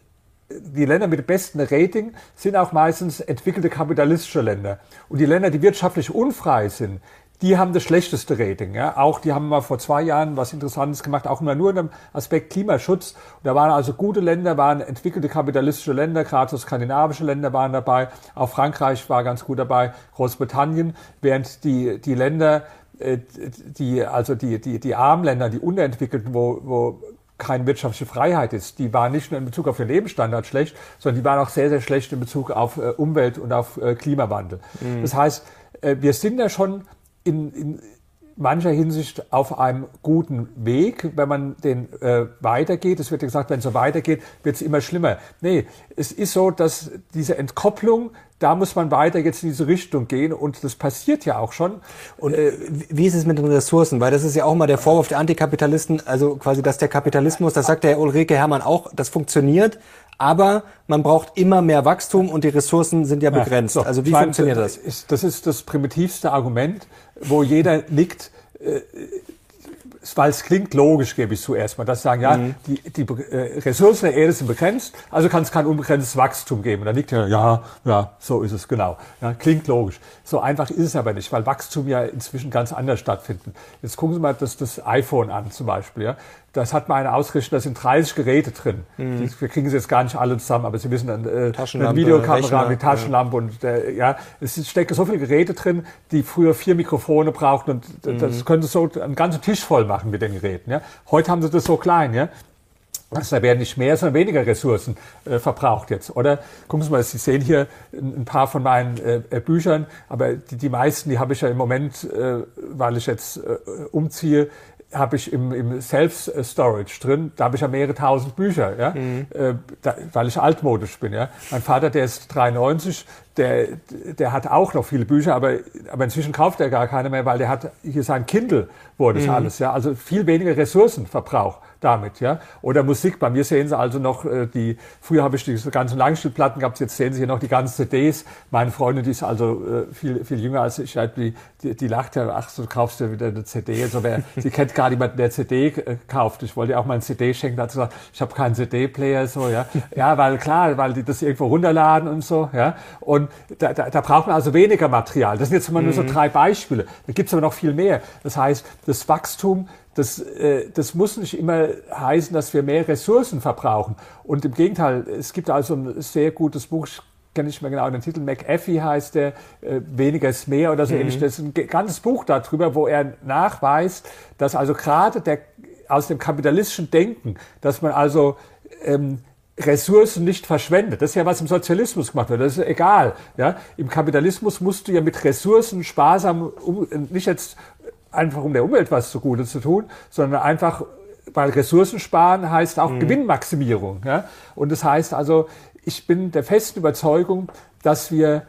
die Länder mit dem besten Rating sind auch meistens entwickelte kapitalistische Länder. Und die Länder, die wirtschaftlich unfrei sind, die haben das schlechteste Rating. Ja. Auch die haben mal vor zwei Jahren was Interessantes gemacht, auch immer nur in dem Aspekt Klimaschutz. Und da waren also gute Länder, waren entwickelte kapitalistische Länder, gerade so skandinavische Länder waren dabei. Auch Frankreich war ganz gut dabei, Großbritannien, während die, die Länder, äh, die, also die, die, die armen Länder, die unterentwickelten, wo, wo keine wirtschaftliche Freiheit ist. Die waren nicht nur in Bezug auf den Lebensstandard schlecht, sondern die waren auch sehr, sehr schlecht in Bezug auf äh, Umwelt und auf äh, Klimawandel. Mhm. Das heißt, wir sind da schon in, in mancher Hinsicht auf einem guten Weg, wenn man den äh, weitergeht. Es wird ja gesagt, wenn es so weitergeht, wird es immer schlimmer. Nee, es ist so, dass diese Entkopplung, da muss man weiter jetzt in diese Richtung gehen und das passiert ja auch schon. Und äh, wie ist es mit den Ressourcen? Weil das ist ja auch mal der Vorwurf der Antikapitalisten, also quasi, dass der Kapitalismus, das sagt der Ulrike Hermann auch, das funktioniert, aber man braucht immer mehr Wachstum und die Ressourcen sind ja begrenzt. Ja, so, also wie funktioniert das? Das ist das primitivste Argument, wo jeder nickt. Äh, weil es klingt logisch, gebe ich zuerst mal, dass sagen, ja, mhm. die, die äh, Ressourcen der Erde sind begrenzt, also kann es kein unbegrenztes Wachstum geben. Und dann liegt ja, ja, ja, so ist es genau. Ja, klingt logisch. So einfach ist es aber nicht, weil Wachstum ja inzwischen ganz anders stattfindet. Jetzt gucken Sie mal das, das iPhone an zum Beispiel. Ja das hat mal eine ausgerichtet, da sind 30 Geräte drin. Mhm. Wir kriegen sie jetzt gar nicht alle zusammen, aber Sie wissen, dann äh, eine Videokamera, eine Taschenlampe ja. und äh, ja, es stecken so viele Geräte drin, die früher vier Mikrofone brauchten und mhm. das können Sie so einen ganzen Tisch voll machen mit den Geräten. Ja. Heute haben Sie das so klein, ja. Also da werden nicht mehr, sondern weniger Ressourcen äh, verbraucht jetzt. Oder gucken Sie mal, Sie sehen hier ein, ein paar von meinen äh, äh Büchern, aber die, die meisten, die habe ich ja im Moment, äh, weil ich jetzt äh, umziehe, habe ich im, im Self-Storage drin, da habe ich ja mehrere tausend Bücher, ja, mhm. äh, da, weil ich altmodisch bin. Ja. Mein Vater, der ist 93, der, der hat auch noch viele Bücher, aber, aber inzwischen kauft er gar keine mehr, weil der hat hier sein Kindle, wo das mhm. alles, ja, also viel weniger Ressourcenverbrauch damit, ja. Oder Musik. Bei mir sehen Sie also noch äh, die, früher habe ich diese ganzen Langspielplatten gehabt, jetzt sehen Sie hier noch die ganzen CDs. Meine Freundin, die ist also äh, viel, viel jünger als ich, die, die, die lacht ja, ach, so kaufst du wieder eine CD. Also wer, sie kennt gar niemanden, der CD äh, kauft. Ich wollte ihr auch mal ein CD schenken, da hat sie gesagt, ich habe keinen CD-Player, so, ja. Ja, weil klar, weil die das irgendwo runterladen und so, ja. Und da, da, da braucht man also weniger Material. Das sind jetzt mal nur so mhm. drei Beispiele. Da gibt's aber noch viel mehr. Das heißt, das Wachstum das, äh, das muss nicht immer heißen, dass wir mehr Ressourcen verbrauchen. Und im Gegenteil, es gibt also ein sehr gutes Buch, ich kenne nicht mehr genau den Titel, McAfee heißt der, äh, weniger ist mehr oder so mhm. ähnlich. Das ist ein ganzes Buch darüber, wo er nachweist, dass also gerade der, aus dem kapitalistischen Denken, dass man also ähm, Ressourcen nicht verschwendet. Das ist ja, was im Sozialismus gemacht wird. Das ist egal. Ja? Im Kapitalismus musst du ja mit Ressourcen sparsam, um, nicht jetzt einfach um der Umwelt was zugute zu tun, sondern einfach, weil Ressourcen sparen heißt auch mhm. Gewinnmaximierung. Ja? Und das heißt also, ich bin der festen Überzeugung, dass wir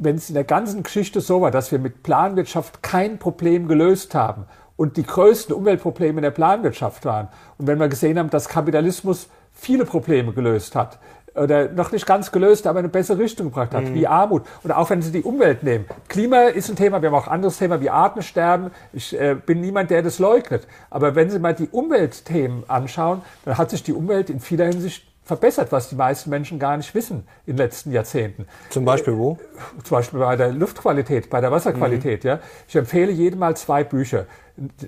wenn es in der ganzen Geschichte so war, dass wir mit Planwirtschaft kein Problem gelöst haben und die größten Umweltprobleme in der Planwirtschaft waren und wenn wir gesehen haben, dass Kapitalismus viele Probleme gelöst hat oder noch nicht ganz gelöst, aber eine bessere Richtung gebracht hat, mhm. wie Armut. Oder auch wenn Sie die Umwelt nehmen. Klima ist ein Thema, wir haben auch anderes Thema wie Artensterben. Ich äh, bin niemand, der das leugnet. Aber wenn Sie mal die Umweltthemen anschauen, dann hat sich die Umwelt in vieler Hinsicht verbessert, was die meisten Menschen gar nicht wissen in den letzten Jahrzehnten. Zum Beispiel wo? Zum Beispiel bei der Luftqualität, bei der Wasserqualität. Mhm. Ja. Ich empfehle jedem mal zwei Bücher.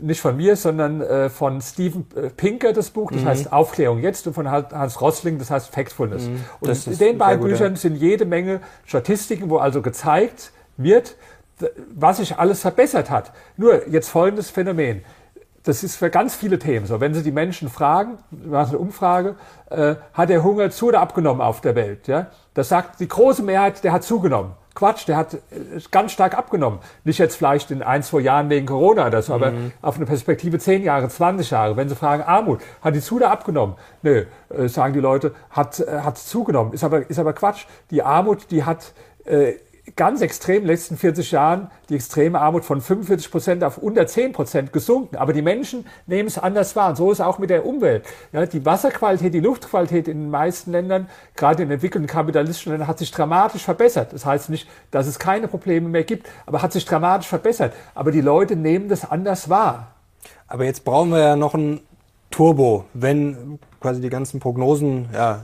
Nicht von mir, sondern äh, von Steven äh, Pinker das Buch, das mhm. heißt Aufklärung jetzt, und von Hans Rossling, das heißt Factfulness. Mhm. Und in den beiden Büchern sind jede Menge Statistiken, wo also gezeigt wird, was sich alles verbessert hat. Nur jetzt folgendes Phänomen das ist für ganz viele Themen so. Wenn Sie die Menschen fragen, machen eine Umfrage, äh, hat der Hunger zu oder abgenommen auf der Welt? Ja? Das sagt die große Mehrheit, der hat zugenommen. Quatsch, der hat äh, ganz stark abgenommen. Nicht jetzt vielleicht in ein, zwei Jahren wegen Corona oder so, mhm. aber auf eine Perspektive zehn Jahre, 20 Jahre. Wenn Sie fragen, Armut, hat die zu oder abgenommen? Nö, äh, sagen die Leute, hat, äh, hat zugenommen. Ist aber, ist aber Quatsch. Die Armut, die hat äh, ganz extrem in den letzten 40 Jahren die extreme Armut von 45 Prozent auf unter 10 Prozent gesunken. Aber die Menschen nehmen es anders wahr. Und so ist es auch mit der Umwelt. Ja, die Wasserqualität, die Luftqualität in den meisten Ländern, gerade in entwickelten kapitalistischen Ländern, hat sich dramatisch verbessert. Das heißt nicht, dass es keine Probleme mehr gibt, aber hat sich dramatisch verbessert. Aber die Leute nehmen das anders wahr. Aber jetzt brauchen wir ja noch ein Turbo, wenn quasi die ganzen Prognosen, ja,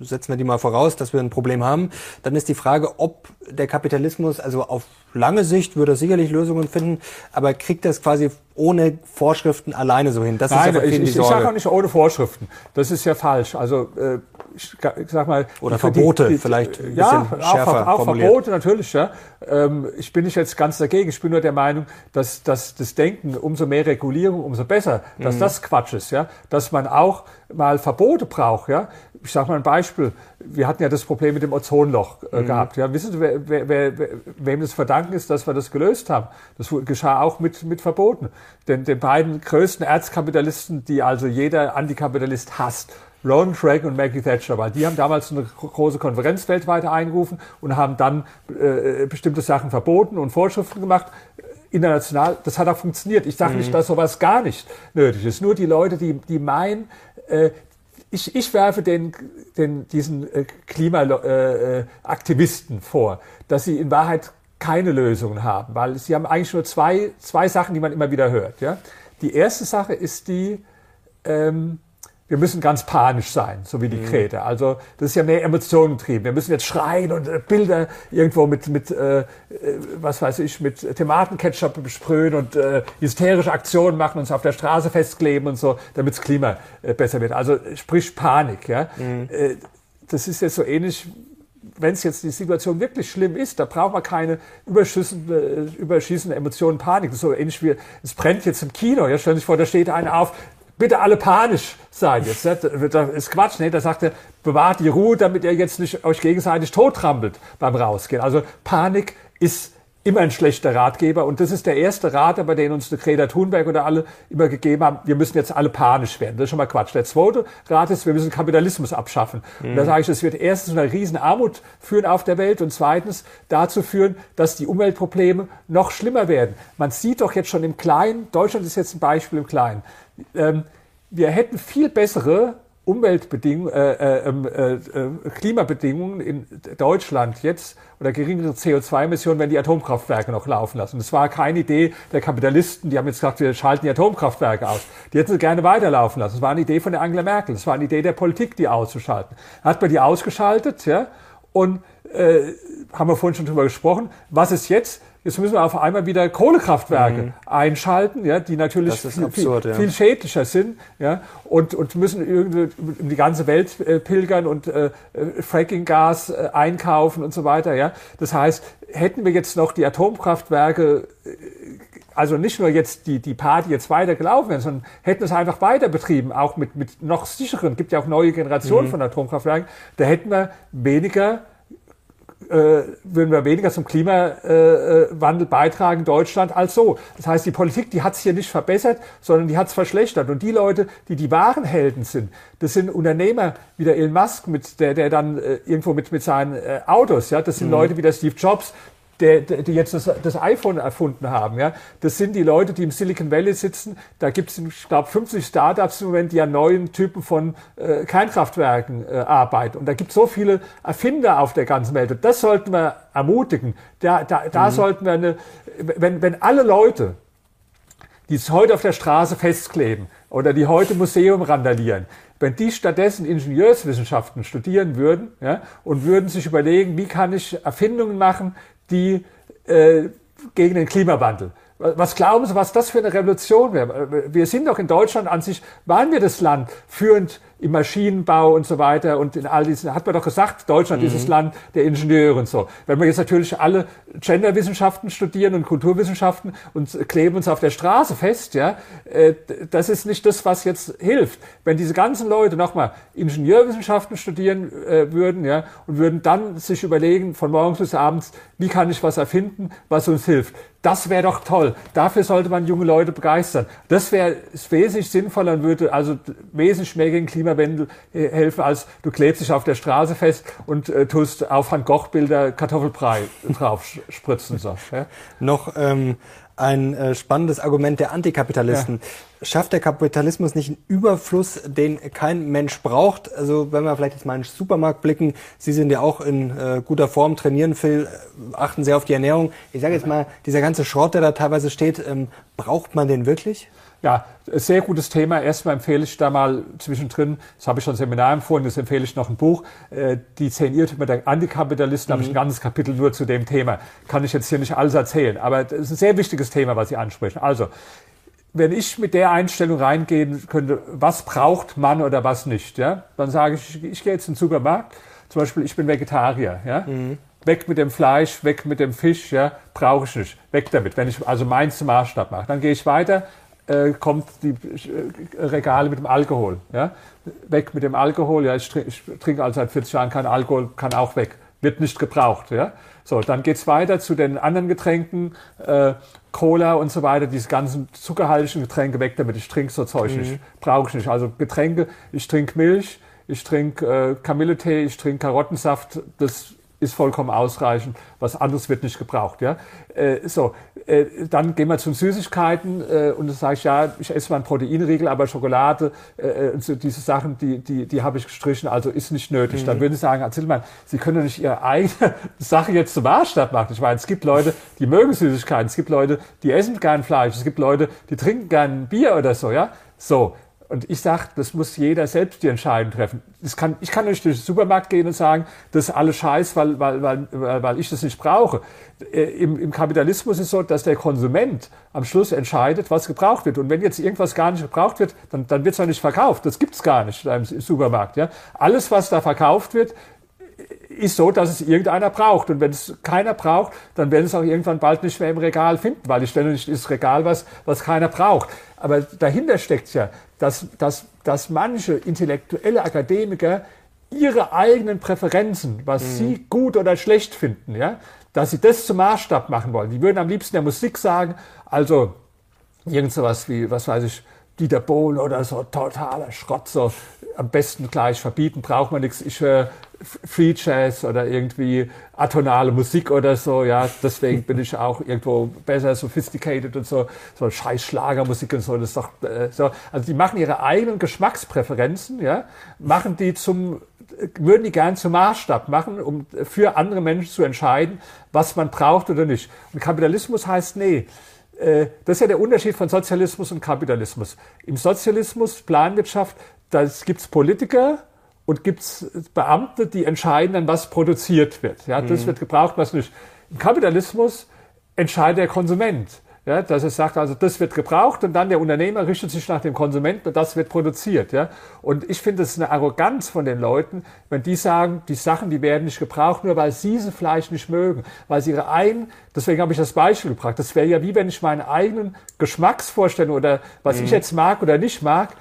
äh, setzen wir die mal voraus, dass wir ein Problem haben, dann ist die Frage, ob der Kapitalismus, also auf lange Sicht würde er sicherlich Lösungen finden, aber kriegt das quasi ohne Vorschriften alleine so hin? Das Nein, ist ja ich, ich, ich sage auch nicht ohne Vorschriften. Das ist ja falsch. Also äh, ich, sag mal oder Verbote die, die, vielleicht ein ja, bisschen schärfer auch, auch Verbote natürlich. Ja. Ähm, ich bin nicht jetzt ganz dagegen. Ich bin nur der Meinung, dass, dass das Denken umso mehr Regulierung, umso besser, dass mhm. das Quatsch ist. Ja, dass man auch mal Verbote braucht. Ja, ich sage mal ein Beispiel. Wir hatten ja das Problem mit dem Ozonloch äh, mhm. gehabt. Ja, wissen Sie, wer, wer, wer, wem das verdanken ist, dass wir das gelöst haben? Das geschah auch mit, mit Verboten. Denn den beiden größten Erzkapitalisten, die also jeder Antikapitalist hasst, Ronald Reagan und Maggie Thatcher, weil die haben damals eine große Konferenz weltweit eingerufen und haben dann äh, bestimmte Sachen verboten und Vorschriften gemacht international, das hat auch funktioniert. Ich sage mhm. nicht, dass sowas gar nicht nötig ist. Nur die Leute, die, die meinen, äh, ich, ich werfe den, den, diesen äh, Klimaaktivisten äh, vor, dass sie in Wahrheit keine Lösungen haben, weil sie haben eigentlich nur zwei, zwei Sachen, die man immer wieder hört. Ja? Die erste Sache ist die, ähm, wir müssen ganz panisch sein, so wie die mhm. Krete. Also das ist ja mehr Emotionen getrieben. Wir müssen jetzt schreien und äh, Bilder irgendwo mit, mit äh, äh was weiß ich, mit Tomatenketchup besprühen und äh, hysterische Aktionen machen, uns auf der Straße festkleben und so, damit das Klima äh, besser wird. Also sprich Panik. Ja? Mhm. Äh, das ist jetzt so ähnlich wenn es jetzt die Situation wirklich schlimm ist, da braucht man keine überschießende, überschießende Emotionen, Panik. Das ist so ähnlich wie, es brennt jetzt im Kino. Ja, stell dich vor, da steht einer auf, bitte alle panisch sein. Jetzt das ist Quatsch, ne? Da sagt er, bewahrt die Ruhe, damit ihr jetzt nicht euch gegenseitig tottrampelt beim Rausgehen. Also Panik ist immer ein schlechter Ratgeber. Und das ist der erste Rat, bei den uns Greta Thunberg oder alle immer gegeben haben, wir müssen jetzt alle panisch werden. Das ist schon mal Quatsch. Der zweite Rat ist, wir müssen Kapitalismus abschaffen. Mhm. Und da sage ich, das wird erstens zu einer riesen Armut führen auf der Welt und zweitens dazu führen, dass die Umweltprobleme noch schlimmer werden. Man sieht doch jetzt schon im Kleinen, Deutschland ist jetzt ein Beispiel im Kleinen, ähm, wir hätten viel bessere Umweltbedingungen, äh, äh, ähm, äh, äh, Klimabedingungen in Deutschland jetzt oder geringere CO2-Emissionen, wenn die Atomkraftwerke noch laufen lassen. Das war keine Idee der Kapitalisten, die haben jetzt gesagt, wir schalten die Atomkraftwerke aus. Die hätten sie gerne weiterlaufen lassen. Das war eine Idee von der Angela Merkel. Das war eine Idee der Politik, die auszuschalten. Hat man die ausgeschaltet, ja, und äh, haben wir vorhin schon drüber gesprochen. Was ist jetzt? Jetzt müssen wir auf einmal wieder Kohlekraftwerke mhm. einschalten, ja, die natürlich viel, absurd, viel, ja. viel, schädlicher sind, ja, und, und müssen irgendwie um die ganze Welt äh, pilgern und äh, äh, Frackinggas äh, einkaufen und so weiter, ja. Das heißt, hätten wir jetzt noch die Atomkraftwerke äh, also nicht nur jetzt die, die Party jetzt weiter gelaufen wäre, sondern hätten es einfach weiter betrieben, auch mit, mit noch sicheren, gibt ja auch neue Generationen mhm. von Atomkraftwerken, da hätten wir weniger äh, würden wir weniger zum Klimawandel beitragen in Deutschland als so. Das heißt, die Politik, die hat es hier nicht verbessert, sondern die hat es verschlechtert. Und die Leute, die die wahren Helden sind, das sind Unternehmer wie der Elon Musk, mit der, der dann äh, irgendwo mit, mit seinen äh, Autos, ja, das sind mhm. Leute wie der Steve Jobs, der, der, die jetzt das, das, iPhone erfunden haben. Ja? Das sind die Leute, die im Silicon Valley sitzen. Da gibt es, ich glaube, 50 Startups im Moment, die an neuen Typen von äh, Kernkraftwerken äh, arbeiten. Und da gibt es so viele Erfinder auf der ganzen Welt. Und das sollten wir ermutigen. Da, da, da mhm. sollten wir eine, wenn, wenn alle Leute, die es heute auf der Straße festkleben oder die heute Museum randalieren, wenn die stattdessen Ingenieurswissenschaften studieren würden ja, und würden sich überlegen, wie kann ich Erfindungen machen, die äh, gegen den Klimawandel. Was glauben Sie, was das für eine Revolution wäre? Wir sind doch in Deutschland an sich, waren wir das Land führend im Maschinenbau und so weiter und in all diesen, hat man doch gesagt, Deutschland mhm. ist das mhm. Land der Ingenieure und so. Wenn wir jetzt natürlich alle Genderwissenschaften studieren und Kulturwissenschaften und kleben uns auf der Straße fest, ja, äh, das ist nicht das, was jetzt hilft. Wenn diese ganzen Leute nochmal Ingenieurwissenschaften studieren äh, würden, ja, und würden dann sich überlegen, von morgens bis abends, wie kann ich was erfinden, was uns hilft. Das wäre doch toll. Dafür sollte man junge Leute begeistern. Das wäre wesentlich sinnvoller und würde also wesentlich mehr gegen Klima Klimawandel äh, helfen, als du klebst dich auf der Straße fest und äh, tust auf Van Gogh Bilder Kartoffelbrei drauf spritzen. So, ja? Noch ähm, ein äh, spannendes Argument der Antikapitalisten. Ja. Schafft der Kapitalismus nicht einen Überfluss, den kein Mensch braucht? Also wenn wir vielleicht jetzt mal in den Supermarkt blicken, Sie sind ja auch in äh, guter Form, trainieren viel, äh, achten sehr auf die Ernährung. Ich sage jetzt mal, dieser ganze Schrott, der da teilweise steht, ähm, braucht man den wirklich? Ja, sehr gutes Thema. Erstmal empfehle ich da mal zwischendrin, das habe ich schon Seminar empfohlen, das empfehle ich noch ein Buch, äh, die zehn Irrtümer der Antikapitalisten, mhm. habe ich ein mhm. ganzes Kapitel nur zu dem Thema. Kann ich jetzt hier nicht alles erzählen, aber das ist ein sehr wichtiges Thema, was Sie ansprechen. Also, wenn ich mit der Einstellung reingehen könnte, was braucht man oder was nicht, ja, dann sage ich, ich gehe jetzt in den Supermarkt, zum Beispiel, ich bin Vegetarier, ja, mhm. weg mit dem Fleisch, weg mit dem Fisch, ja, brauche ich nicht, weg damit, wenn ich also meins zum Maßstab mache. Dann gehe ich weiter, äh, kommt die äh, Regale mit dem Alkohol. Ja? Weg mit dem Alkohol. Ja, ich, trinke, ich trinke also seit 40 Jahren kein Alkohol, kann auch weg. Wird nicht gebraucht. Ja? So, dann geht's weiter zu den anderen Getränken, äh, Cola und so weiter, diese ganzen zuckerhaltigen Getränke weg damit. Ich trinke so Zeug mhm. nicht, brauche ich nicht. Also Getränke, ich trinke Milch, ich trinke äh, Kamilletee, ich trinke Karottensaft, das ist vollkommen ausreichend. Was anderes wird nicht gebraucht. Ja? Äh, so, äh, dann gehen wir zu Süßigkeiten äh, und dann sage ich, ja, ich esse mal einen Proteinriegel, aber Schokolade, äh, äh so diese Sachen, die, die, die habe ich gestrichen, also ist nicht nötig. Mhm. Dann würden Sie sagen, Herr Zillmann, Sie können doch nicht Ihre eigene Sache jetzt zum Maßstab machen. Ich meine, es gibt Leute, die mögen Süßigkeiten, es gibt Leute, die essen gern Fleisch, es gibt Leute, die trinken gern Bier oder so, ja. So, und ich sage, das muss jeder selbst die Entscheidung treffen. Kann, ich kann nicht durch den Supermarkt gehen und sagen, das ist alles Scheiß, weil, weil, weil, weil ich das nicht brauche. Äh, Im, Im Kapitalismus ist es so, dass der Konsument am Schluss entscheidet, was gebraucht wird. Und wenn jetzt irgendwas gar nicht gebraucht wird, dann, dann wird es auch nicht verkauft. Das gibt's gar nicht im Supermarkt. Ja? Alles, was da verkauft wird, ist so, dass es irgendeiner braucht. Und wenn es keiner braucht, dann werden es auch irgendwann bald nicht mehr im Regal finden, weil ich stelle nicht das Regal, was, was keiner braucht. Aber dahinter steckt ja, dass, dass, dass manche intellektuelle Akademiker ihre eigenen Präferenzen, was mhm. sie gut oder schlecht finden, ja, dass sie das zum Maßstab machen wollen. Die würden am liebsten der Musik sagen, also irgend sowas wie, was weiß ich, Dieter Bohlen oder so, totaler Schrott, so am besten gleich verbieten, braucht man nichts. Ich höre Free Jazz oder irgendwie atonale Musik oder so, ja, deswegen bin ich auch irgendwo besser sophisticated und so, so scheiß Schlagermusik und so, das ist doch äh, so. Also die machen ihre eigenen Geschmackspräferenzen, ja, machen die zum, würden die gern zum Maßstab machen, um für andere Menschen zu entscheiden, was man braucht oder nicht. Und Kapitalismus heißt, nee, äh, das ist ja der Unterschied von Sozialismus und Kapitalismus. Im Sozialismus, Planwirtschaft, da gibt's Politiker, und gibt es Beamte, die entscheiden dann, was produziert wird. Ja, das mhm. wird gebraucht, was nicht. Im Kapitalismus entscheidet der Konsument. Ja, dass er sagt, also das wird gebraucht und dann der Unternehmer richtet sich nach dem Konsumenten und das wird produziert. Ja? Und ich finde, es ist eine Arroganz von den Leuten, wenn die sagen, die Sachen, die werden nicht gebraucht, nur weil sie sie vielleicht nicht mögen, weil sie ihre eigenen, deswegen habe ich das Beispiel gebracht, das wäre ja wie wenn ich meine eigenen Geschmacksvorstellungen oder was mhm. ich jetzt mag oder nicht mag,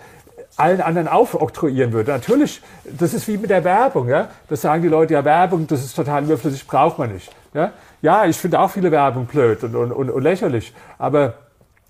allen anderen aufoktroyieren würde. Natürlich, das ist wie mit der Werbung. Ja? Das sagen die Leute, ja, Werbung, das ist total überflüssig, braucht man nicht. Ja, ja ich finde auch viele Werbung blöd und, und, und, und lächerlich. Aber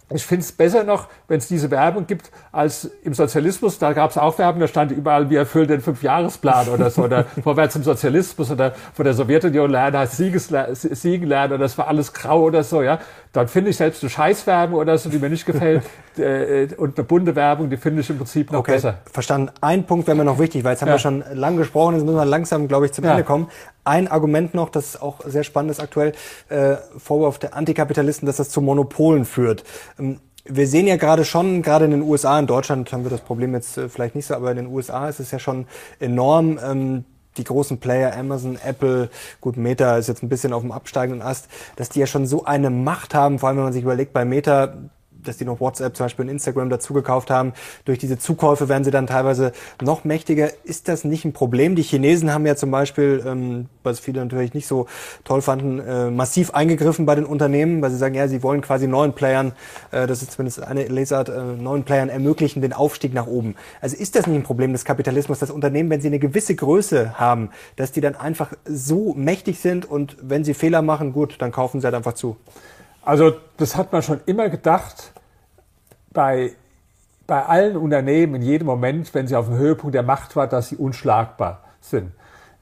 ich finde es besser noch, wenn es diese Werbung gibt, als im Sozialismus. Da gab es auch Werbung, da stand überall, wie erfüllt den Fünfjahresplan oder so, oder vorwärts im Sozialismus oder von der Sowjetunion lernen, heißt Sieges, Siegen lernen oder das war alles grau oder so, ja. Dann finde ich selbst eine Scheißwerbung oder so, die mir nicht gefällt, äh, und eine bunte Werbung, die finde ich im Prinzip noch okay, besser. Verstanden. Ein Punkt wäre mir noch wichtig, weil jetzt haben ja. wir schon lang gesprochen, jetzt müssen wir langsam, glaube ich, zum ja. Ende kommen. Ein Argument noch, das auch sehr spannend ist aktuell, äh, Vorwurf der Antikapitalisten, dass das zu Monopolen führt. Ähm, wir sehen ja gerade schon, gerade in den USA, in Deutschland haben wir das Problem jetzt äh, vielleicht nicht so, aber in den USA ist es ja schon enorm. Ähm, die großen Player, Amazon, Apple, gut, Meta ist jetzt ein bisschen auf dem absteigenden Ast, dass die ja schon so eine Macht haben, vor allem wenn man sich überlegt, bei Meta, dass die noch WhatsApp zum Beispiel und Instagram dazugekauft haben. Durch diese Zukäufe werden sie dann teilweise noch mächtiger. Ist das nicht ein Problem? Die Chinesen haben ja zum Beispiel, ähm, was viele natürlich nicht so toll fanden, äh, massiv eingegriffen bei den Unternehmen, weil sie sagen, ja, sie wollen quasi neuen Playern, äh, das ist zumindest eine Lesart, äh, neuen Playern ermöglichen den Aufstieg nach oben. Also ist das nicht ein Problem des Kapitalismus, dass Unternehmen, wenn sie eine gewisse Größe haben, dass die dann einfach so mächtig sind und wenn sie Fehler machen, gut, dann kaufen sie halt einfach zu? Also das hat man schon immer gedacht bei, bei allen Unternehmen in jedem Moment, wenn sie auf dem Höhepunkt der Macht war, dass sie unschlagbar sind.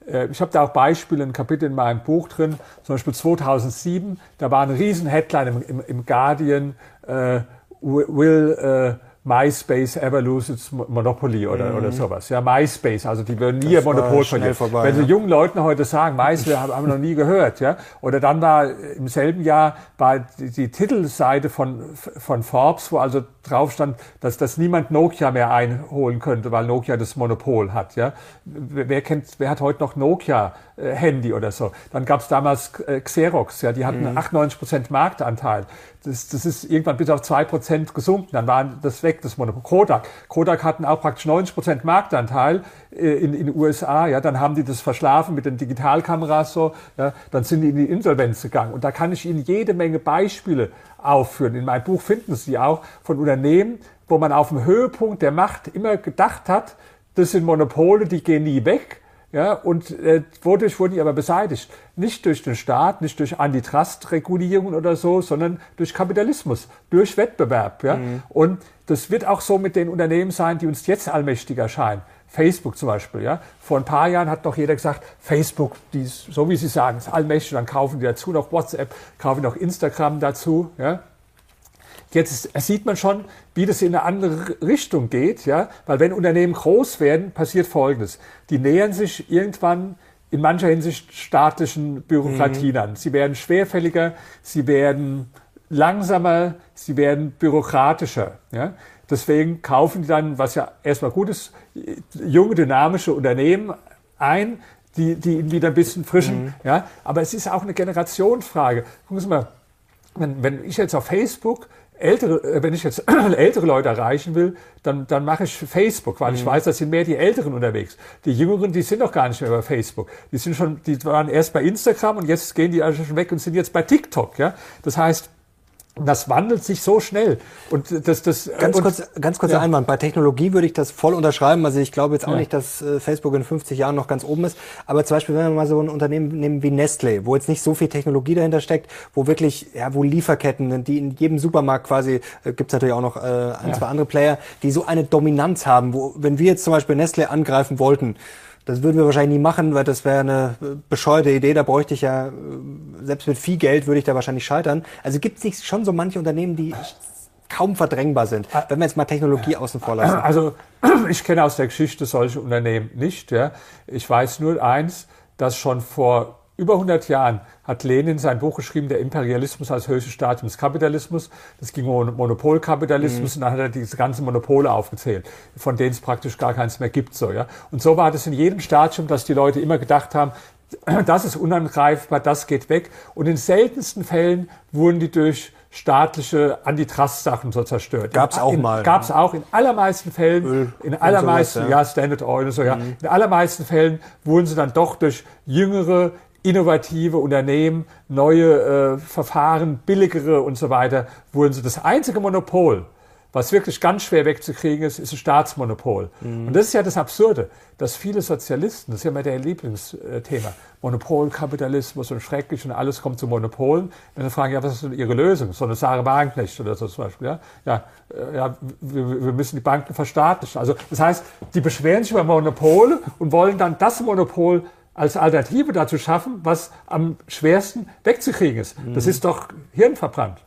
Äh, ich habe da auch Beispiele, ein Kapitel in meinem Buch drin, zum Beispiel 2007, da war ein riesen Headline im, im, im Guardian, äh, will äh, MySpace ever lose its Monopoly oder, mhm. oder sowas. Ja, MySpace, also die würden nie das ein Monopol verlieren. Vorbei, Wenn ja. die jungen Leuten heute sagen, MySpace haben wir noch nie gehört, ja. Oder dann war im selben Jahr war die, die Titelseite von, von Forbes, wo also drauf stand, dass, dass niemand Nokia mehr einholen könnte, weil Nokia das Monopol hat, ja. Wer kennt, wer hat heute noch Nokia? Äh, Handy oder so. Dann gab es damals äh, Xerox, ja, die hatten mhm. 98 Prozent Marktanteil. Das, das ist irgendwann bis auf zwei Prozent gesunken. Dann war das weg, das Monopol. Kodak. Kodak hatten auch praktisch 90 Prozent Marktanteil äh, in den USA. Ja, dann haben die das verschlafen mit den Digitalkameras so. Ja, dann sind die in die Insolvenz gegangen. Und da kann ich Ihnen jede Menge Beispiele aufführen. In meinem Buch finden Sie auch von Unternehmen, wo man auf dem Höhepunkt der Macht immer gedacht hat, das sind Monopole, die gehen nie weg ja, und äh, wodurch wurden die aber beseitigt? Nicht durch den Staat, nicht durch Antitrust-Regulierung oder so, sondern durch Kapitalismus, durch Wettbewerb. Ja? Mhm. Und das wird auch so mit den Unternehmen sein, die uns jetzt allmächtig erscheinen. Facebook zum Beispiel, ja. Vor ein paar Jahren hat doch jeder gesagt, Facebook, die ist, so wie Sie sagen, ist allmächtig, dann kaufen die dazu noch WhatsApp, kaufen noch Instagram dazu, ja. Jetzt sieht man schon, wie das in eine andere Richtung geht, ja, weil wenn Unternehmen groß werden, passiert Folgendes. Die nähern sich irgendwann in mancher Hinsicht statischen Bürokratien mhm. an. Sie werden schwerfälliger, sie werden langsamer, sie werden bürokratischer, ja. Deswegen kaufen die dann, was ja erstmal gut ist, junge, dynamische Unternehmen ein, die, die ihnen wieder ein bisschen frischen, mhm. ja. Aber es ist auch eine Generationsfrage. Gucken Sie mal, wenn, wenn ich jetzt auf Facebook ältere, äh, wenn ich jetzt ältere Leute erreichen will, dann, dann mache ich Facebook, weil mhm. ich weiß, das sind mehr die Älteren unterwegs. Die Jüngeren, die sind doch gar nicht mehr bei Facebook. Die sind schon, die waren erst bei Instagram und jetzt gehen die also schon weg und sind jetzt bei TikTok, ja. Das heißt, das wandelt sich so schnell. Und das, das ganz und, kurz, ganz kurzer ja. Einwand. Bei Technologie würde ich das voll unterschreiben. Also ich glaube jetzt auch ja. nicht, dass äh, Facebook in 50 Jahren noch ganz oben ist. Aber zum Beispiel, wenn wir mal so ein Unternehmen nehmen wie Nestle, wo jetzt nicht so viel Technologie dahinter steckt, wo wirklich, ja, wo Lieferketten, die in jedem Supermarkt quasi, äh, gibt es natürlich auch noch äh, ein, ja. zwei andere Player, die so eine Dominanz haben, wo, wenn wir jetzt zum Beispiel Nestle angreifen wollten, das würden wir wahrscheinlich nie machen, weil das wäre eine bescheuerte Idee. Da bräuchte ich ja, selbst mit viel Geld würde ich da wahrscheinlich scheitern. Also gibt es nicht schon so manche Unternehmen, die kaum verdrängbar sind, wenn wir jetzt mal Technologie außen vor lassen. Also ich kenne aus der Geschichte solche Unternehmen nicht. Ja. Ich weiß nur eins, dass schon vor über 100 Jahren hat Lenin sein Buch geschrieben, Der Imperialismus als höchstes Stadium des Kapitalismus. Das ging um Monopolkapitalismus mhm. und dann hat er diese ganzen Monopole aufgezählt, von denen es praktisch gar keins mehr gibt. So, ja. Und so war das in jedem Stadium, dass die Leute immer gedacht haben, das ist unangreifbar, das geht weg. Und in seltensten Fällen wurden die durch staatliche Antitrust-Sachen so zerstört. Gab's auch in, mal. Gab's auch in allermeisten Fällen, Öl in allermeisten, sowas, ja. ja. Standard Oil und so, mhm. ja. In allermeisten Fällen wurden sie dann doch durch jüngere, innovative Unternehmen, neue äh, Verfahren, billigere und so weiter, wurden sie das einzige Monopol, was wirklich ganz schwer wegzukriegen ist, ist ein Staatsmonopol. Mhm. Und das ist ja das Absurde, dass viele Sozialisten, das ist ja immer der Lieblingsthema, Monopolkapitalismus und schrecklich und alles kommt zu Monopolen. Dann fragen, ja, was ist denn Ihre Lösung? So eine Sarah Wagenknecht oder so zum Beispiel. Ja, ja, äh, ja wir, wir müssen die Banken verstaatlichen. Also das heißt, die beschweren sich über Monopole und wollen dann das Monopol als Alternative dazu schaffen, was am schwersten wegzukriegen ist. Das mhm. ist doch hirnverbrannt.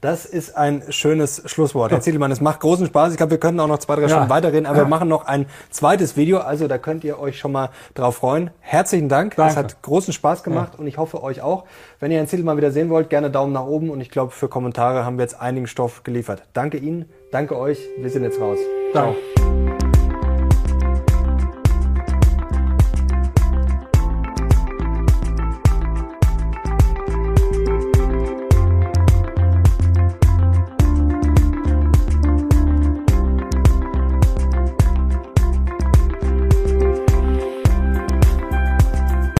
Das ist ein schönes Schlusswort. Herr Ziedelmann, es macht großen Spaß. Ich glaube, wir könnten auch noch zwei, drei ja. Stunden weiterreden, aber ja. wir machen noch ein zweites Video. Also da könnt ihr euch schon mal drauf freuen. Herzlichen Dank. Danke. Das hat großen Spaß gemacht ja. und ich hoffe euch auch. Wenn ihr Herrn Ziedelmann wieder sehen wollt, gerne Daumen nach oben und ich glaube, für Kommentare haben wir jetzt einigen Stoff geliefert. Danke Ihnen, danke euch. Wir sind jetzt raus. Danke. Ciao.